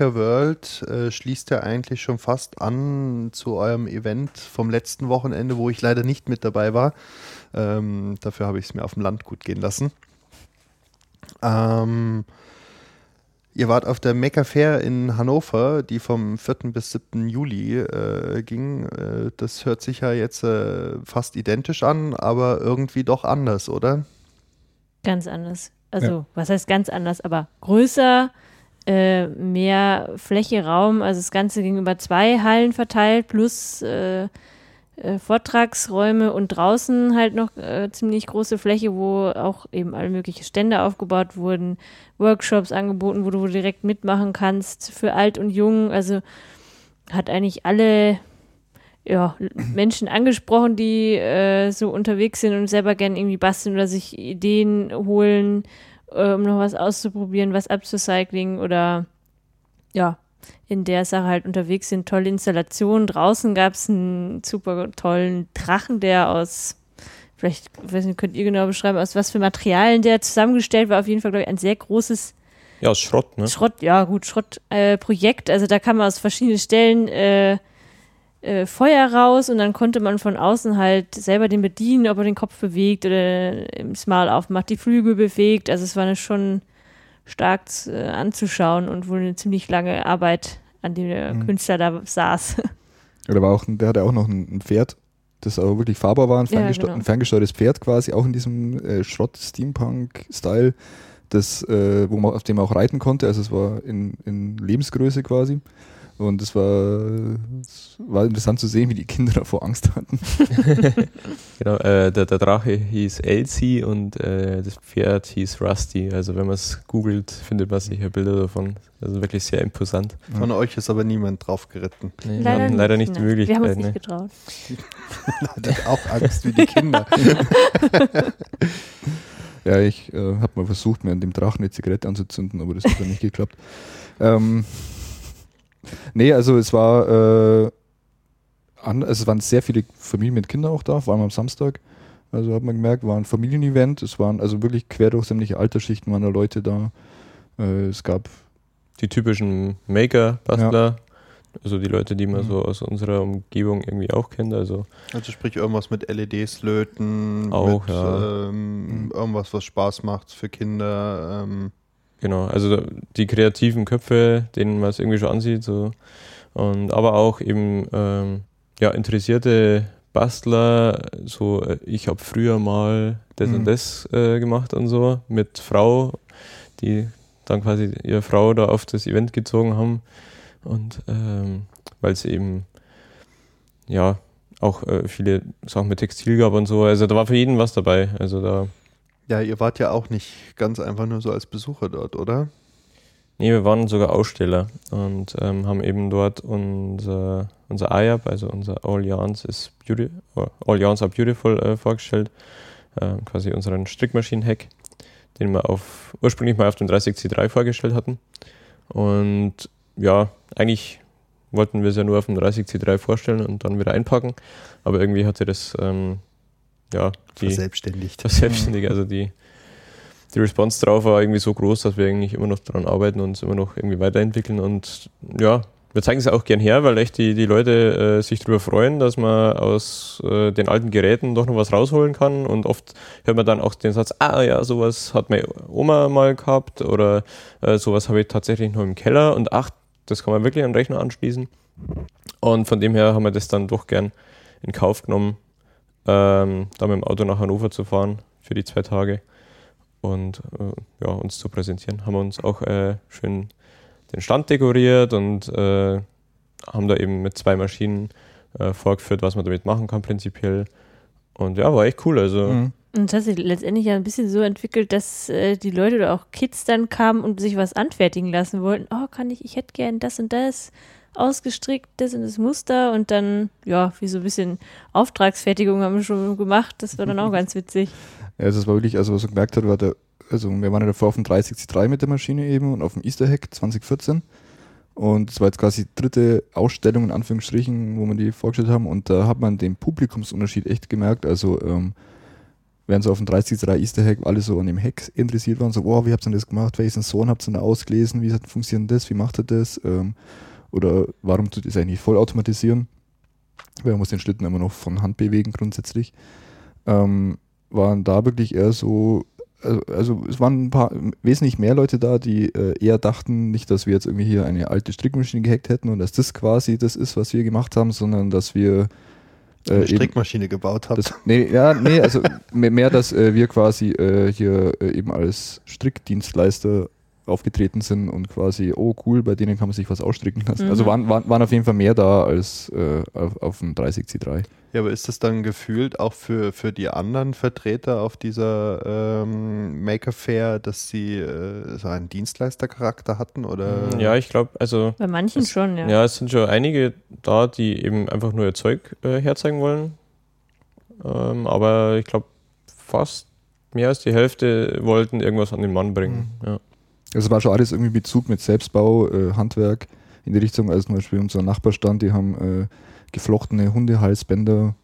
Maker World äh, schließt ja eigentlich schon fast an zu eurem Event vom letzten Wochenende, wo ich leider nicht mit dabei war. Ähm, dafür habe ich es mir auf dem Land gut gehen lassen. Ähm, ihr wart auf der Maker Fair in Hannover, die vom 4. bis 7. Juli äh, ging. Äh, das hört sich ja jetzt äh, fast identisch an, aber irgendwie doch anders, oder? Ganz anders. Also, ja. was heißt ganz anders? Aber größer, äh, mehr Fläche, Raum. Also, das Ganze ging über zwei Hallen verteilt, plus äh, äh, Vortragsräume und draußen halt noch äh, ziemlich große Fläche, wo auch eben alle möglichen Stände aufgebaut wurden, Workshops angeboten, wo du direkt mitmachen kannst für alt und jung. Also, hat eigentlich alle ja, Menschen angesprochen, die äh, so unterwegs sind und selber gerne irgendwie basteln oder sich Ideen holen, um noch was auszuprobieren, was Upcycling oder ja, in der Sache halt unterwegs sind. Tolle Installationen. Draußen gab es einen super tollen Drachen, der aus, vielleicht, weiß nicht, könnt ihr genau beschreiben, aus was für Materialien der zusammengestellt war. Auf jeden Fall, glaube ich, ein sehr großes ja, aus Schrott, ne? Schrott, ja, gut, Schrottprojekt. Äh, also da kann man aus verschiedenen Stellen äh, äh, Feuer raus und dann konnte man von außen halt selber den bedienen, ob er den Kopf bewegt oder im Smile aufmacht, die Flügel bewegt. Also es war eine schon stark äh, anzuschauen und wohl eine ziemlich lange Arbeit, an dem der mhm. Künstler da saß. Ja, der, war auch, der hatte auch noch ein, Pferd, das aber wirklich fahrbar war, ein, ferngesteu ja, genau. ein ferngesteuertes Pferd quasi, auch in diesem äh, Schrott-Steampunk-Style, äh, auf dem man auch reiten konnte. Also es war in, in Lebensgröße quasi. Und es war, es war interessant zu sehen, wie die Kinder davor Angst hatten. genau, äh, der, der, Drache hieß Elsie und äh, das Pferd hieß Rusty. Also wenn man es googelt, findet man sicher Bilder davon. Also wirklich sehr imposant. Von ja. euch ist aber niemand drauf geritten. Nee, leider wir haben leider nicht die Möglichkeit. Wir haben uns nicht ne? getraut. Hattet auch Angst wie die Kinder. ja, ich äh, habe mal versucht, mir an dem Drachen eine Zigarette anzuzünden, aber das hat dann nicht geklappt. Ähm, Nee, also es war, äh, an, also es waren sehr viele Familien mit Kindern auch da, vor allem am Samstag. Also hat man gemerkt, war ein Familienevent. Es waren also wirklich quer durch sämtliche Altersschichten waren da Leute da. Äh, es gab die typischen Maker-Bastler, ja. also die Leute, die man mhm. so aus unserer Umgebung irgendwie auch kennt. Also, also sprich irgendwas mit LEDs löten, auch, mit, ja. ähm, mhm. irgendwas, was Spaß macht für Kinder. Ähm, Genau, also die kreativen Köpfe, denen man es irgendwie schon ansieht, so. Und aber auch eben ähm, ja, interessierte Bastler, so äh, ich habe früher mal das mhm. und das äh, gemacht und so, mit Frau, die dann quasi ihre Frau da auf das Event gezogen haben. Und ähm, weil es eben ja auch äh, viele Sachen mit Textil gab und so. Also da war für jeden was dabei. Also da ja, ihr wart ja auch nicht ganz einfach nur so als Besucher dort, oder? Nee, wir waren sogar Aussteller und ähm, haben eben dort unser, unser IAP, also unser All Yarns, is Beauty, All Yarns are Beautiful äh, vorgestellt. Äh, quasi unseren Strickmaschinen-Hack, den wir auf, ursprünglich mal auf dem 30C3 vorgestellt hatten. Und ja, eigentlich wollten wir es ja nur auf dem 30C3 vorstellen und dann wieder einpacken. Aber irgendwie hatte das ähm, ja, die verselbstständigt. Verselbstständigt, also die, die Response drauf war irgendwie so groß, dass wir eigentlich immer noch daran arbeiten und uns immer noch irgendwie weiterentwickeln und ja, wir zeigen es auch gern her, weil echt die, die Leute äh, sich darüber freuen, dass man aus äh, den alten Geräten doch noch was rausholen kann und oft hört man dann auch den Satz, ah ja, sowas hat meine Oma mal gehabt oder äh, sowas habe ich tatsächlich noch im Keller und ach, das kann man wirklich an den Rechner anschließen. Und von dem her haben wir das dann doch gern in Kauf genommen, ähm, da mit dem Auto nach Hannover zu fahren für die zwei Tage und äh, ja, uns zu präsentieren. Haben wir uns auch äh, schön den Stand dekoriert und äh, haben da eben mit zwei Maschinen äh, vorgeführt, was man damit machen kann prinzipiell. Und ja, war echt cool. Also. Mhm. Und das hat sich letztendlich ja ein bisschen so entwickelt, dass äh, die Leute oder auch Kids dann kamen und sich was anfertigen lassen wollten. Oh, kann ich, ich hätte gern das und das ausgestrickt, das und das Muster und dann, ja, wie so ein bisschen Auftragsfertigung haben wir schon gemacht. Das war dann auch ganz witzig. Ja, also es war wirklich, also was man gemerkt hat, war der, also wir waren ja davor auf dem 30C3 mit der Maschine eben und auf dem Easter Hack 2014. Und es war jetzt quasi die dritte Ausstellung in Anführungsstrichen, wo wir die vorgestellt haben. Und da hat man den Publikumsunterschied echt gemerkt. Also ähm, während so auf dem 30.3 Easter Hack alle so an dem Hack interessiert waren, so, wow, wie habt ihr denn das gemacht? Welchen Sensoren habt ihr denn ausgelesen? Wie funktioniert das? Wie macht ihr das? Ähm, oder warum tut das eigentlich vollautomatisieren? Weil man muss den Schlitten immer noch von Hand bewegen grundsätzlich. Ähm, waren da wirklich eher so, also, also es waren ein paar, wesentlich mehr Leute da, die äh, eher dachten, nicht, dass wir jetzt irgendwie hier eine alte Strickmaschine gehackt hätten und dass das quasi das ist, was wir gemacht haben, sondern dass wir äh, eine Strickmaschine gebaut haben. nee, ja, nee, also mehr, mehr dass äh, wir quasi äh, hier äh, eben als Strickdienstleister aufgetreten sind und quasi, oh cool, bei denen kann man sich was ausstricken lassen. Also mhm. Also waren, waren, waren auf jeden Fall mehr da als äh, auf, auf dem 30C3. Ja, aber ist das dann gefühlt auch für, für die anderen Vertreter auf dieser ähm, Maker Fair, dass sie äh, so einen Dienstleistercharakter hatten? Oder? Ja, ich glaube, also. Bei manchen es, schon, ja. Ja, es sind schon einige da, die eben einfach nur ihr Zeug äh, herzeigen wollen. Ähm, aber ich glaube, fast mehr als die Hälfte wollten irgendwas an den Mann bringen. Mhm. Ja. Also es war schon alles irgendwie Bezug mit Selbstbau, äh, Handwerk in die Richtung, also zum Beispiel unser Nachbarstand, die haben äh, geflochtene Hundehalsbänder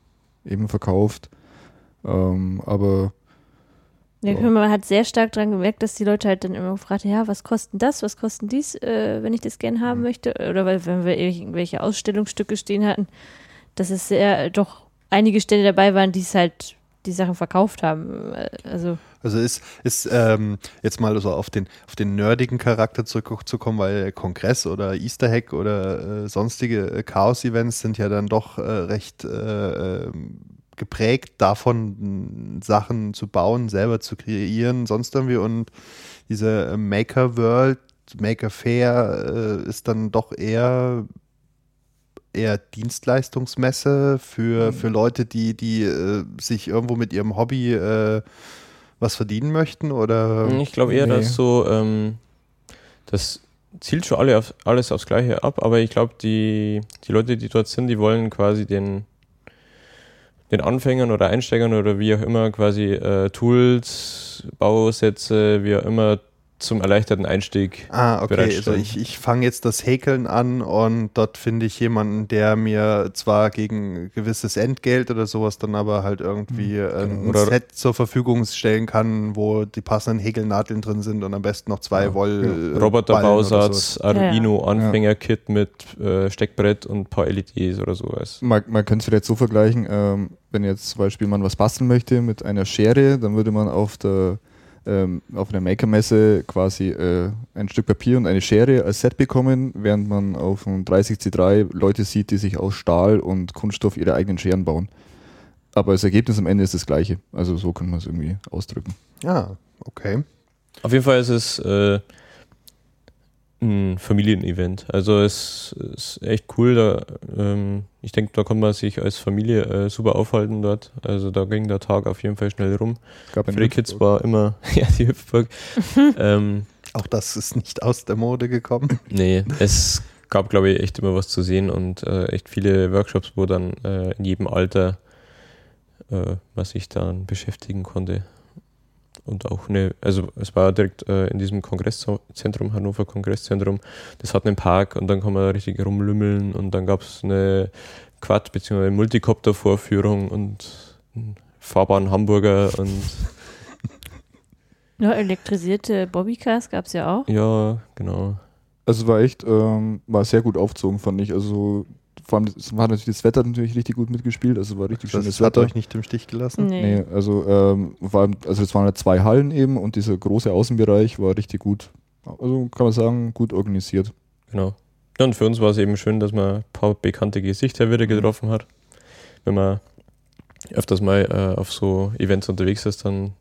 eben verkauft. Ähm, aber ja, man hat sehr stark daran gemerkt, dass die Leute halt dann immer gefragt haben, ja, was kostet das, was kostet dies, äh, wenn ich das gerne haben mhm. möchte? Oder weil, wenn wir irgendwelche Ausstellungsstücke stehen hatten, dass es sehr doch einige Stände dabei waren, die es halt die Sachen verkauft haben. Äh, also also ist, ist ähm, jetzt mal so auf den, auf den nerdigen Charakter zurückzukommen, weil Kongress oder Easter Hack oder äh, sonstige äh, Chaos-Events sind ja dann doch äh, recht äh, ähm, geprägt davon, Sachen zu bauen, selber zu kreieren, sonst irgendwie. Und diese äh, Maker World, Maker Fair ist dann doch eher eher Dienstleistungsmesse für, mhm. für Leute, die, die äh, sich irgendwo mit ihrem Hobby äh, was verdienen möchten? Oder? Ich glaube eher, nee. dass so, ähm, das zielt schon alle auf, alles aufs Gleiche ab, aber ich glaube, die, die Leute, die dort sind, die wollen quasi den, den Anfängern oder Einsteigern oder wie auch immer quasi äh, Tools, Bausätze, wie auch immer zum erleichterten Einstieg. Ah, okay. Also ich, ich fange jetzt das Häkeln an und dort finde ich jemanden, der mir zwar gegen gewisses Entgelt oder sowas dann aber halt irgendwie mhm, ein genau. Set zur Verfügung stellen kann, wo die passenden Häkelnadeln drin sind und am besten noch zwei ja. Woll. Ja. Roboterbausatz, Arduino Anfängerkit mit äh, Steckbrett und ein paar LEDs oder sowas. Man, man könnte es vielleicht so vergleichen, ähm, wenn jetzt zum Beispiel man was basteln möchte mit einer Schere, dann würde man auf der ähm, auf einer Maker-Messe quasi äh, ein Stück Papier und eine Schere als Set bekommen, während man auf einem 30C3 Leute sieht, die sich aus Stahl und Kunststoff ihre eigenen Scheren bauen. Aber das Ergebnis am Ende ist das gleiche. Also so kann man es irgendwie ausdrücken. Ja, okay. Auf jeden Fall ist es äh, ein Familienevent. Also es ist echt cool. Da, ähm, ich denke, da kann man sich als Familie äh, super aufhalten dort. Also da ging der Tag auf jeden Fall schnell rum. Für die Kids war immer, ja, die Hüpfburg. ähm, Auch das ist nicht aus der Mode gekommen. Nee, es gab, glaube ich, echt immer was zu sehen und äh, echt viele Workshops, wo dann äh, in jedem Alter äh, was ich dann beschäftigen konnte und auch eine, also es war direkt äh, in diesem Kongresszentrum, Hannover Kongresszentrum, das hat einen Park und dann kann man richtig rumlümmeln und dann gab es eine Quad- bzw. Multicopter-Vorführung und einen fahrbaren Hamburger und ja, elektrisierte Bobbycars gab es ja auch. Ja, genau. Also war echt, ähm, war sehr gut aufgezogen, fand ich. Also vor allem das, hat natürlich das Wetter natürlich richtig gut mitgespielt, also war richtig das schönes Wetter. hat euch nicht im Stich gelassen? Nee, nee also ähm, vor allem, also es waren ja zwei Hallen eben und dieser große Außenbereich war richtig gut, also kann man sagen, gut organisiert. Genau. Ja, und für uns war es eben schön, dass man ein paar bekannte Gesichter wieder getroffen hat. Wenn man öfters mal äh, auf so Events unterwegs ist, dann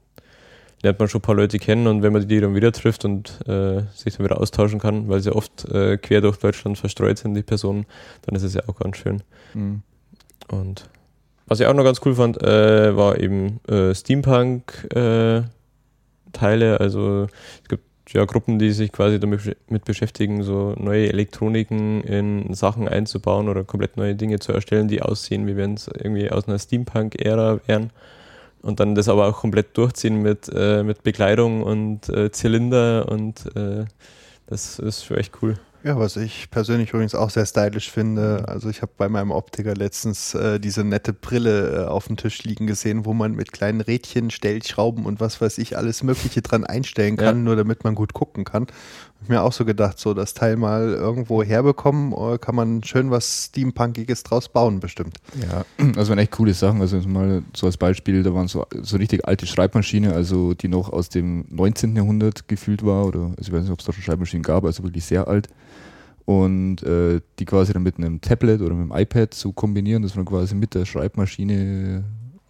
lernt man schon ein paar Leute kennen und wenn man die dann wieder trifft und äh, sich dann wieder austauschen kann, weil sie oft äh, quer durch Deutschland verstreut sind, die Personen, dann ist es ja auch ganz schön. Mhm. Und was ich auch noch ganz cool fand, äh, war eben äh, Steampunk-Teile. Äh, also es gibt ja Gruppen, die sich quasi damit mit beschäftigen, so neue Elektroniken in Sachen einzubauen oder komplett neue Dinge zu erstellen, die aussehen, wie wenn es irgendwie aus einer Steampunk-Ära wären und dann das aber auch komplett durchziehen mit, äh, mit Bekleidung und äh, Zylinder und äh, das ist für echt cool. Ja, was ich persönlich übrigens auch sehr stylisch finde. Also ich habe bei meinem Optiker letztens äh, diese nette Brille äh, auf dem Tisch liegen gesehen, wo man mit kleinen Rädchen, Stellschrauben und was weiß ich alles Mögliche dran einstellen kann, Ja. nur damit man gut gucken kann. Hab mir auch so gedacht, so das Teil mal irgendwo herbekommen, äh, kann man schön was Steampunkiges draus bauen, bestimmt. Ja, also waren echt coole Sachen. Also mal so als Beispiel, da waren so, so richtig alte Schreibmaschine, also die noch aus dem 19. Jahrhundert gefühlt war, oder also ich weiß nicht, ob es da schon Schreibmaschinen gab, also wirklich sehr alt. Und äh, die quasi dann mit einem Tablet oder mit einem iPad so kombinieren, dass man quasi mit der Schreibmaschine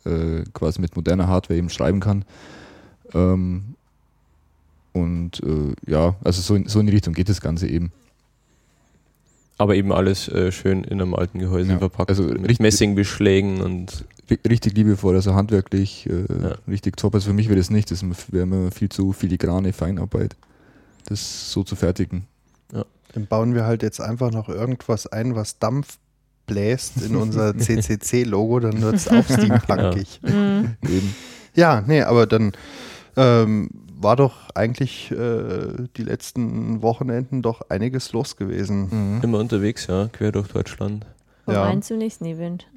äh, quasi mit moderner Hardware eben schreiben kann. Ähm, und äh, ja, also so in, so in die Richtung geht das Ganze eben. Aber eben alles äh, schön in einem alten Gehäuse Ja, verpackt. also mit richtig- Messingbeschlägen und Ri- richtig liebevoll, also handwerklich äh, Ja. richtig top. Also für mich wäre das nicht, das wäre mir viel zu filigrane Feinarbeit, das so zu fertigen. Dann bauen wir halt jetzt einfach noch irgendwas ein, was Dampf bläst in unser CCC-Logo, dann wird es auch steampunkig. Mhm. Eben. Ja, nee, aber dann ähm, war doch eigentlich äh, die letzten Wochenenden doch einiges los gewesen. Mhm. immer unterwegs, ja, quer durch Deutschland. Ja. Vorbei zum nächsten Event.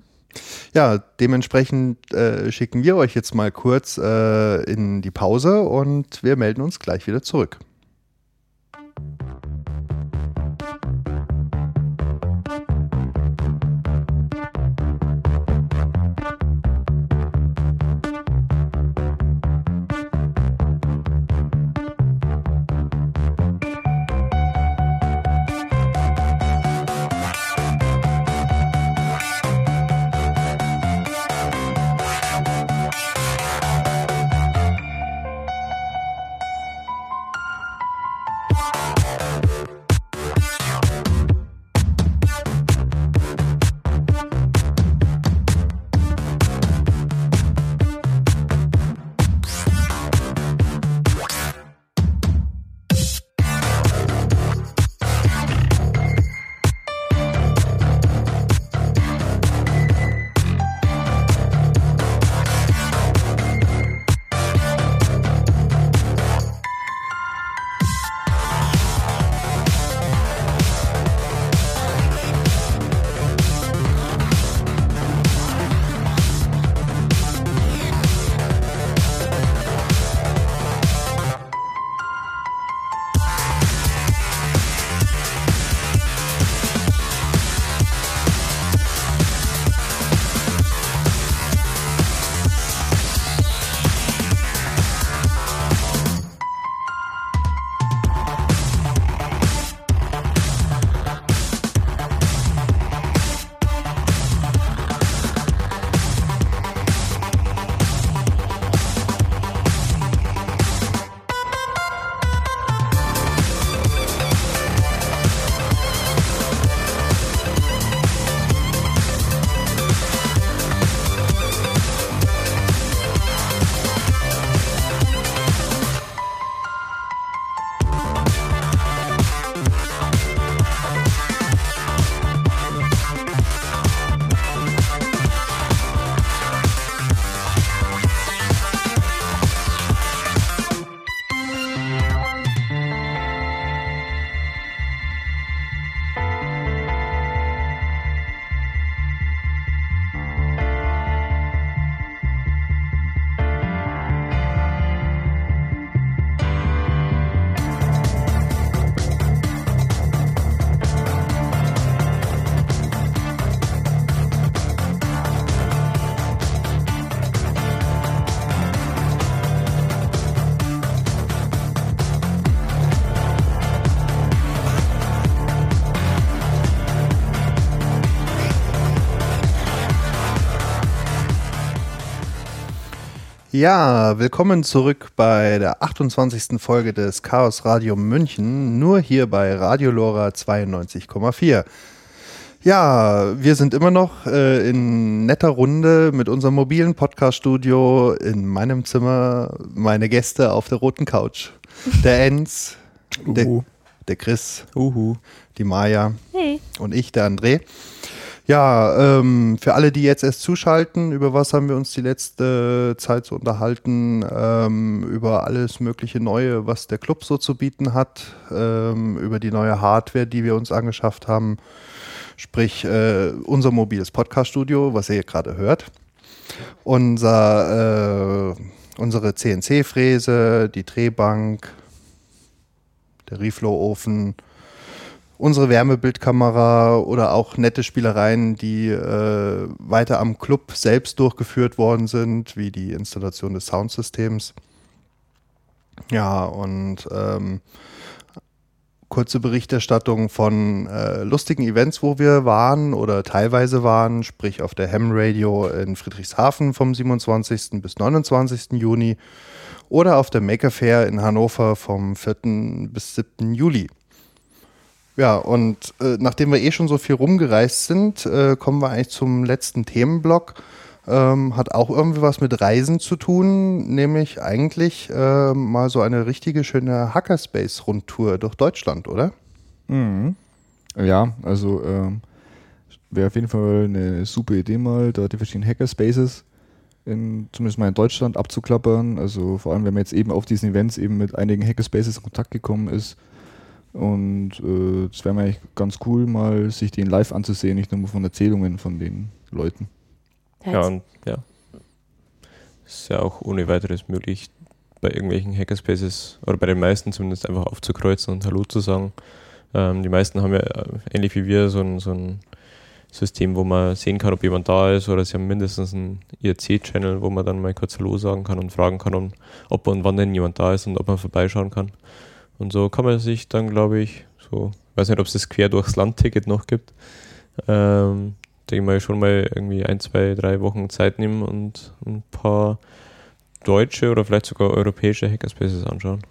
Ja, dementsprechend äh, schicken wir euch jetzt mal kurz äh, in die Pause und wir melden uns gleich wieder zurück. Ja, willkommen zurück bei der 28. Folge des Chaos Radio München, nur hier bei Radio Lora 92,4. Ja, wir sind immer noch äh, in netter Runde mit unserem mobilen Podcast-Studio in meinem Zimmer, meine Gäste auf der roten Couch. Der Enz, der, Uhu. der Chris, Uhu. die Maja Hey. und ich, der André. Ja, ähm, für alle, die jetzt erst zuschalten, über was haben wir uns die letzte Zeit so unterhalten? Ähm, über alles mögliche Neue, was der Club so zu bieten hat, ähm, über die neue Hardware, die wir uns angeschafft haben, sprich äh, unser mobiles Podcast-Studio, was ihr gerade hört, unser, äh, unsere CNC-Fräse, die Drehbank, der Reflow-Ofen, unsere Wärmebildkamera oder auch nette Spielereien, die äh, weiter am Club selbst durchgeführt worden sind, wie die Installation des Soundsystems. Ja, und ähm, kurze Berichterstattung von äh, lustigen Events, wo wir waren oder teilweise waren, sprich auf der Ham Radio in Friedrichshafen vom 27. bis 29. Juni oder auf der Maker Fair in Hannover vom 4. bis 7. Juli. Ja, und äh, nachdem wir eh schon so viel rumgereist sind, äh, kommen wir eigentlich zum letzten Themenblock. Ähm, hat auch irgendwie was mit Reisen zu tun, nämlich eigentlich äh, mal so eine richtige schöne Hackerspace-Rundtour durch Deutschland, oder? Mhm. Ja, also ähm, wäre auf jeden Fall eine super Idee mal, da die verschiedenen Hackerspaces in, zumindest mal in Deutschland abzuklappern. Also vor allem, wenn man jetzt eben auf diesen Events eben mit einigen Hackerspaces in Kontakt gekommen ist, und äh, das wäre mir eigentlich ganz cool, mal sich den live anzusehen, nicht nur von Erzählungen von den Leuten. Ja, und ja. Ist ja auch ohne weiteres möglich, bei irgendwelchen Hackerspaces oder bei den meisten zumindest einfach aufzukreuzen und Hallo zu sagen. Ähm, die meisten haben ja äh, ähnlich wie wir so ein, so ein System, wo man sehen kann, ob jemand da ist, oder sie haben mindestens einen IRC-Channel, wo man dann mal kurz Hallo sagen kann und fragen kann, ob und wann denn jemand da ist und ob man vorbeischauen kann. Und so kann man sich dann, glaube ich, so, ich weiß nicht, ob es das quer durchs Land-Ticket noch gibt, ähm, denke mal schon mal irgendwie ein, zwei, drei Wochen Zeit nehmen und ein paar deutsche oder vielleicht sogar europäische Hackerspaces anschauen.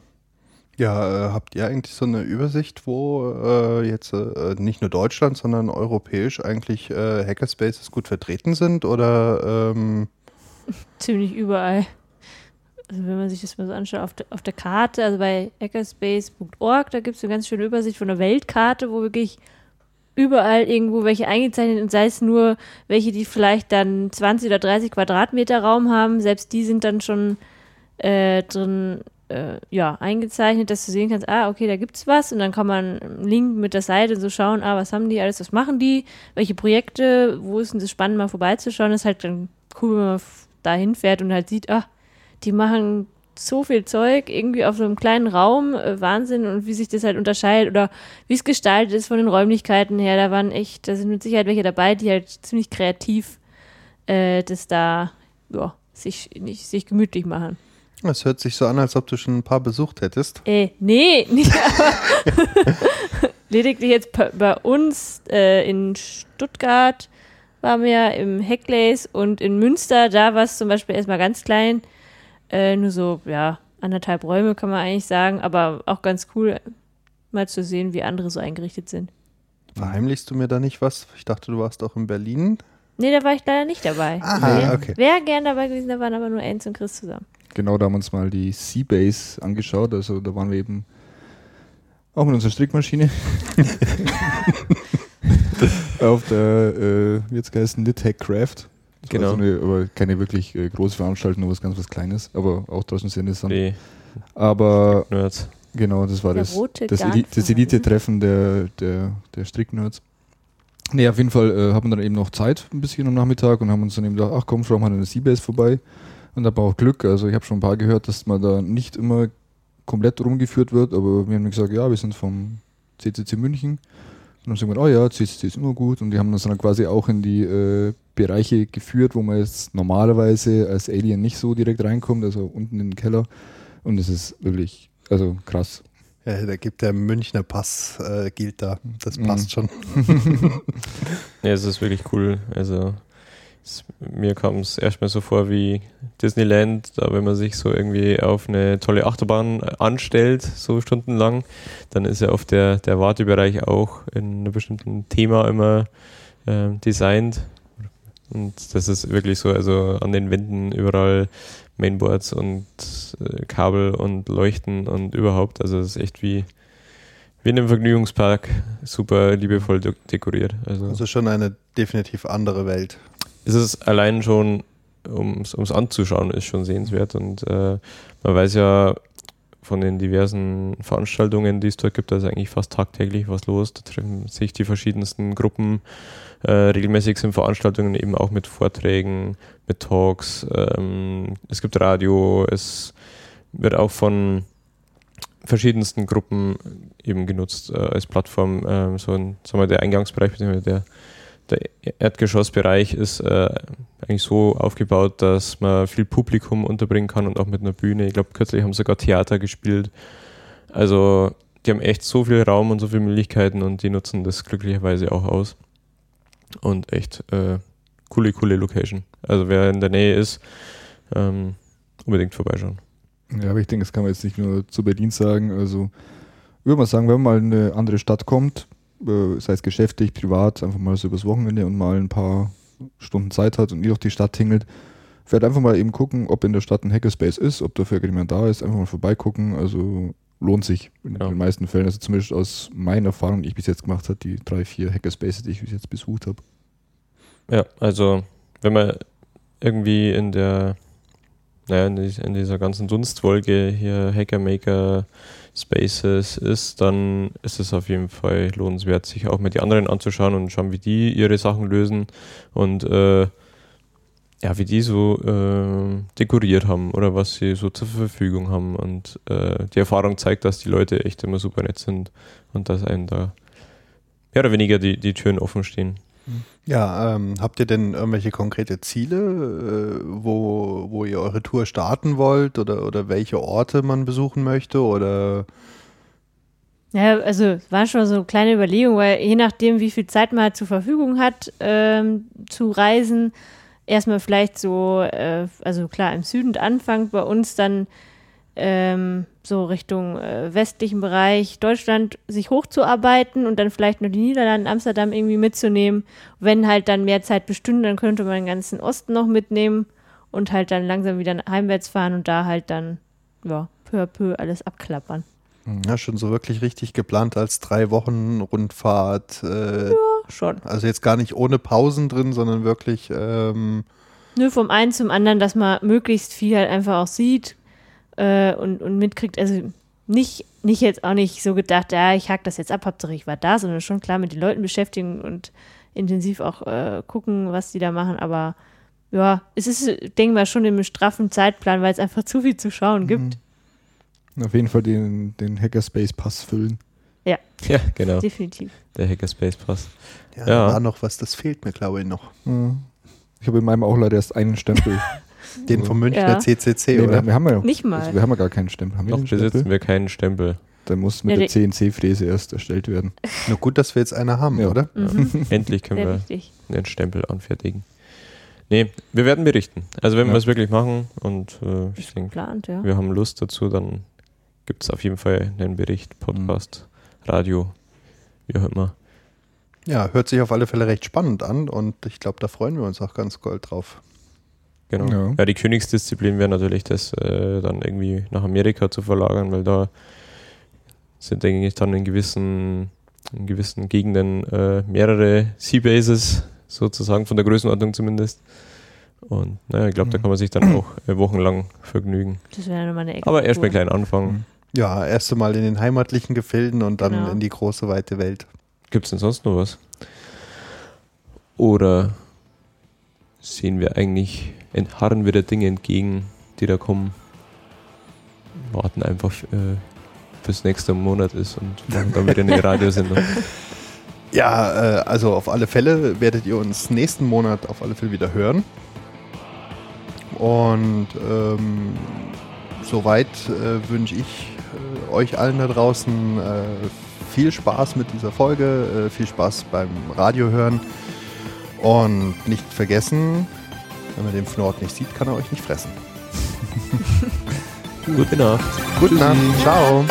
Ja, äh, habt ihr eigentlich so eine Übersicht, wo äh, jetzt äh, nicht nur Deutschland, sondern europäisch eigentlich äh, Hackerspaces gut vertreten sind oder ähm ziemlich überall? Also wenn man sich das mal so anschaut, auf, de, auf der Karte, also bei hackerspace.org, da gibt es eine ganz schöne Übersicht von der Weltkarte, wo wirklich überall irgendwo welche eingezeichnet und sei es nur welche, die vielleicht dann 20 oder 30 Quadratmeter Raum haben, selbst die sind dann schon äh, drin äh, ja, eingezeichnet, dass du sehen kannst, ah, okay, da gibt's was. Und dann kann man Link mit der Seite so schauen, ah, was haben die alles, was machen die, welche Projekte, wo ist denn das spannend, mal vorbeizuschauen, das ist halt dann cool, wenn man da hinfährt und halt sieht, ah, die machen so viel Zeug irgendwie auf so einem kleinen Raum, äh, Wahnsinn und wie sich das halt unterscheidet oder wie es gestaltet ist von den Räumlichkeiten her. Da waren echt, da sind mit Sicherheit welche dabei, die halt ziemlich kreativ äh, das da ja, sich, nicht, sich gemütlich machen. Es hört sich so an, als ob du schon ein paar besucht hättest. Äh, nee, nicht aber lediglich jetzt bei uns äh, in Stuttgart waren wir im Hacklays und in Münster, da war es zum Beispiel erstmal ganz klein äh, nur so, ja, anderthalb Räume kann man eigentlich sagen, aber auch ganz cool, mal zu sehen, wie andere so eingerichtet sind. Verheimlichst du mir da nicht was? Ich dachte, du warst auch in Berlin. Nee, da war ich leider nicht dabei. Ah, okay. Wäre gern dabei gewesen, da waren aber nur Enz und Chris zusammen. Genau, da haben wir uns mal die Seabase angeschaut. Also da waren wir eben auch mit unserer Strickmaschine. auf der, äh, wie jetzt geheißen, Knit Craft. Das genau. So eine, aber keine wirklich äh, große Veranstaltung, nur was ganz was Kleines, aber auch trotzdem sehr interessant. Die aber Nerds. Genau, das war das, das, Eli das Elite-Treffen der, der, der Stricknerds. Nee, auf jeden Fall äh, haben wir dann eben noch Zeit ein bisschen am Nachmittag und haben uns dann eben gedacht, ach komm, schauen wir mal eine Seabase vorbei. Und da war auch Glück. Also ich habe schon ein paar gehört, dass man da nicht immer komplett rumgeführt wird, aber wir haben gesagt, ja, wir sind vom CCC München und dann sagen wir, oh ja, CCC ist immer gut. Und die haben uns dann quasi auch in die äh, Bereiche geführt, wo man jetzt normalerweise als Alien nicht so direkt reinkommt, also unten in den Keller. Und es ist wirklich, also krass. Ja, da gibt der Münchner Pass, äh, gilt da. Das mhm. passt mhm. schon. ja, es ist wirklich cool. Also es, mir kam es erstmal so vor wie Disneyland, da wenn man sich so irgendwie auf eine tolle Achterbahn anstellt, so stundenlang, dann ist ja oft der, der Wartebereich auch in einem bestimmten Thema immer äh, designt. Und das ist wirklich so, also an den Wänden überall Mainboards und äh, Kabel und Leuchten und überhaupt, also das ist echt wie, wie in einem Vergnügungspark, super liebevoll de dekoriert. Also, Also schon eine definitiv andere Welt. ist es allein schon, ums, ums anzuschauen, ist schon sehenswert. Und äh, man weiß ja von den diversen Veranstaltungen, die es dort gibt, da ist eigentlich fast tagtäglich was los. Da treffen sich die verschiedensten Gruppen. Äh, regelmäßig sind Veranstaltungen eben auch mit Vorträgen, mit Talks. Ähm, es gibt Radio, es wird auch von verschiedensten Gruppen eben genutzt äh, als Plattform. Ähm, so ein, sagen wir, der Eingangsbereich, beziehungsweise der, der Erdgeschossbereich ist äh, eigentlich so aufgebaut, dass man viel Publikum unterbringen kann und auch mit einer Bühne. Ich glaube, kürzlich haben sogar Theater gespielt. Also die haben echt so viel Raum und so viele Möglichkeiten und die nutzen das glücklicherweise auch aus. Und echt äh, coole, coole Location. Also wer in der Nähe ist, ähm, unbedingt vorbeischauen. Ja, aber ich denke, das kann man jetzt nicht nur zu Berlin sagen. Also, würde mal sagen, wenn man mal in eine andere Stadt kommt, äh, sei es geschäftlich, privat, einfach mal so übers Wochenende und mal ein paar Stunden Zeit hat und ihr durch die Stadt tingelt, vielleicht einfach mal eben gucken, ob in der Stadt ein Hackerspace ist, ob dafür jemand da ist, einfach mal vorbeigucken. Also lohnt sich in Ja. den meisten Fällen. Also zumindest aus meiner Erfahrung, die ich bis jetzt gemacht habe, die drei, vier Hackerspaces, die ich bis jetzt besucht habe. Ja, also wenn man irgendwie in der, naja, in, dies- in dieser ganzen Dunstwolke hier Hacker Maker Spaces ist, dann ist es auf jeden Fall lohnenswert, sich auch mit die anderen anzuschauen und schauen, wie die ihre Sachen lösen und äh, ja, wie die so äh, dekoriert haben oder was sie so zur Verfügung haben. Und äh, die Erfahrung zeigt, dass die Leute echt immer super nett sind und dass einem da mehr oder weniger die, die Türen offen stehen. Ja, ähm, habt ihr denn irgendwelche konkrete Ziele, äh, wo, wo ihr eure Tour starten wollt oder, oder welche Orte man besuchen möchte? Oder Ja, also es war schon so eine kleine Überlegung, weil je nachdem, wie viel Zeit man halt zur Verfügung hat, ähm, zu reisen, erstmal vielleicht so, äh, also klar, im Süden anfangen, bei uns dann ähm, so Richtung äh, westlichen Bereich Deutschland sich hochzuarbeiten und dann vielleicht noch die Niederlande, Amsterdam irgendwie mitzunehmen. Wenn halt dann mehr Zeit bestünde, dann könnte man den ganzen Osten noch mitnehmen und halt dann langsam wieder heimwärts fahren und da halt dann, ja, peu à peu alles abklappern. ja, schon so wirklich richtig geplant als drei Wochen Rundfahrt? Äh, Schon. Also jetzt gar nicht ohne Pausen drin, sondern wirklich ähm, Nur vom einen zum anderen, dass man möglichst viel halt einfach auch sieht äh, und, und mitkriegt. Also nicht, nicht jetzt auch nicht so gedacht, ja, ich hack das jetzt ab, Hauptsache ich war da, sondern schon klar mit den Leuten beschäftigen und intensiv auch äh, gucken, was die da machen. Aber ja, es ist, denke mal, schon im straffen Zeitplan, weil es einfach zu viel zu schauen gibt. Auf jeden Fall den, den Hackerspace-Pass füllen. Ja, genau. Definitiv. Der Hackerspace Pass. ja, Ja. Da war noch was, das fehlt mir, glaube ich, noch. Ja. Ich habe in meinem auch leider erst einen Stempel. Den vom Münchner Ja. CCC, Nee, oder? wir, wir haben ja noch, Nicht mal. Also wir haben ja gar keinen Stempel. Haben wir Noch einen Stempel? besitzen wir keinen Stempel. Der muss mit Ja, der CNC-Fräse erst erstellt werden. Nur gut, dass wir jetzt eine haben, Ja. oder? Mhm. Endlich können Sehr wir wichtig. den Stempel anfertigen. Nee, wir werden berichten. Also wenn Ja. wir es wirklich machen und äh, ich denke, ja. wir haben Lust dazu, dann gibt es auf jeden Fall einen Bericht, Podcast, Radio, wie auch immer. Ja, hört sich auf alle Fälle recht spannend an und ich glaube, da freuen wir uns auch ganz gold drauf. Genau. Ja. Ja, die Königsdisziplin wäre natürlich das äh, dann irgendwie nach Amerika zu verlagern, weil da sind, denke ich, dann in gewissen, in gewissen Gegenden äh, mehrere Seabases, sozusagen von der Größenordnung zumindest. Und naja, ich glaube, da Mhm. kann man sich dann auch äh, wochenlang vergnügen. Das wäre nochmal eine Ecke. Aber erst mal cool. klein anfangen. Mhm. Ja, erst einmal in den heimatlichen Gefilden und dann Genau. in die große, weite Welt. Gibt es denn sonst noch was? Oder sehen wir eigentlich, entharren wir der Dinge entgegen, die da kommen? Warten einfach äh, bis nächster Monat ist und dann wieder eine Radiosendung. Ja, äh, also auf alle Fälle werdet ihr uns nächsten Monat auf alle Fälle wieder hören. Und ähm, soweit äh, wünsche ich euch allen da draußen äh, viel Spaß mit dieser Folge, äh, viel Spaß beim Radiohören. Und nicht vergessen, wenn man den Fnord nicht sieht, kann er euch nicht fressen. Gute Nacht. Gute Nacht. Ciao.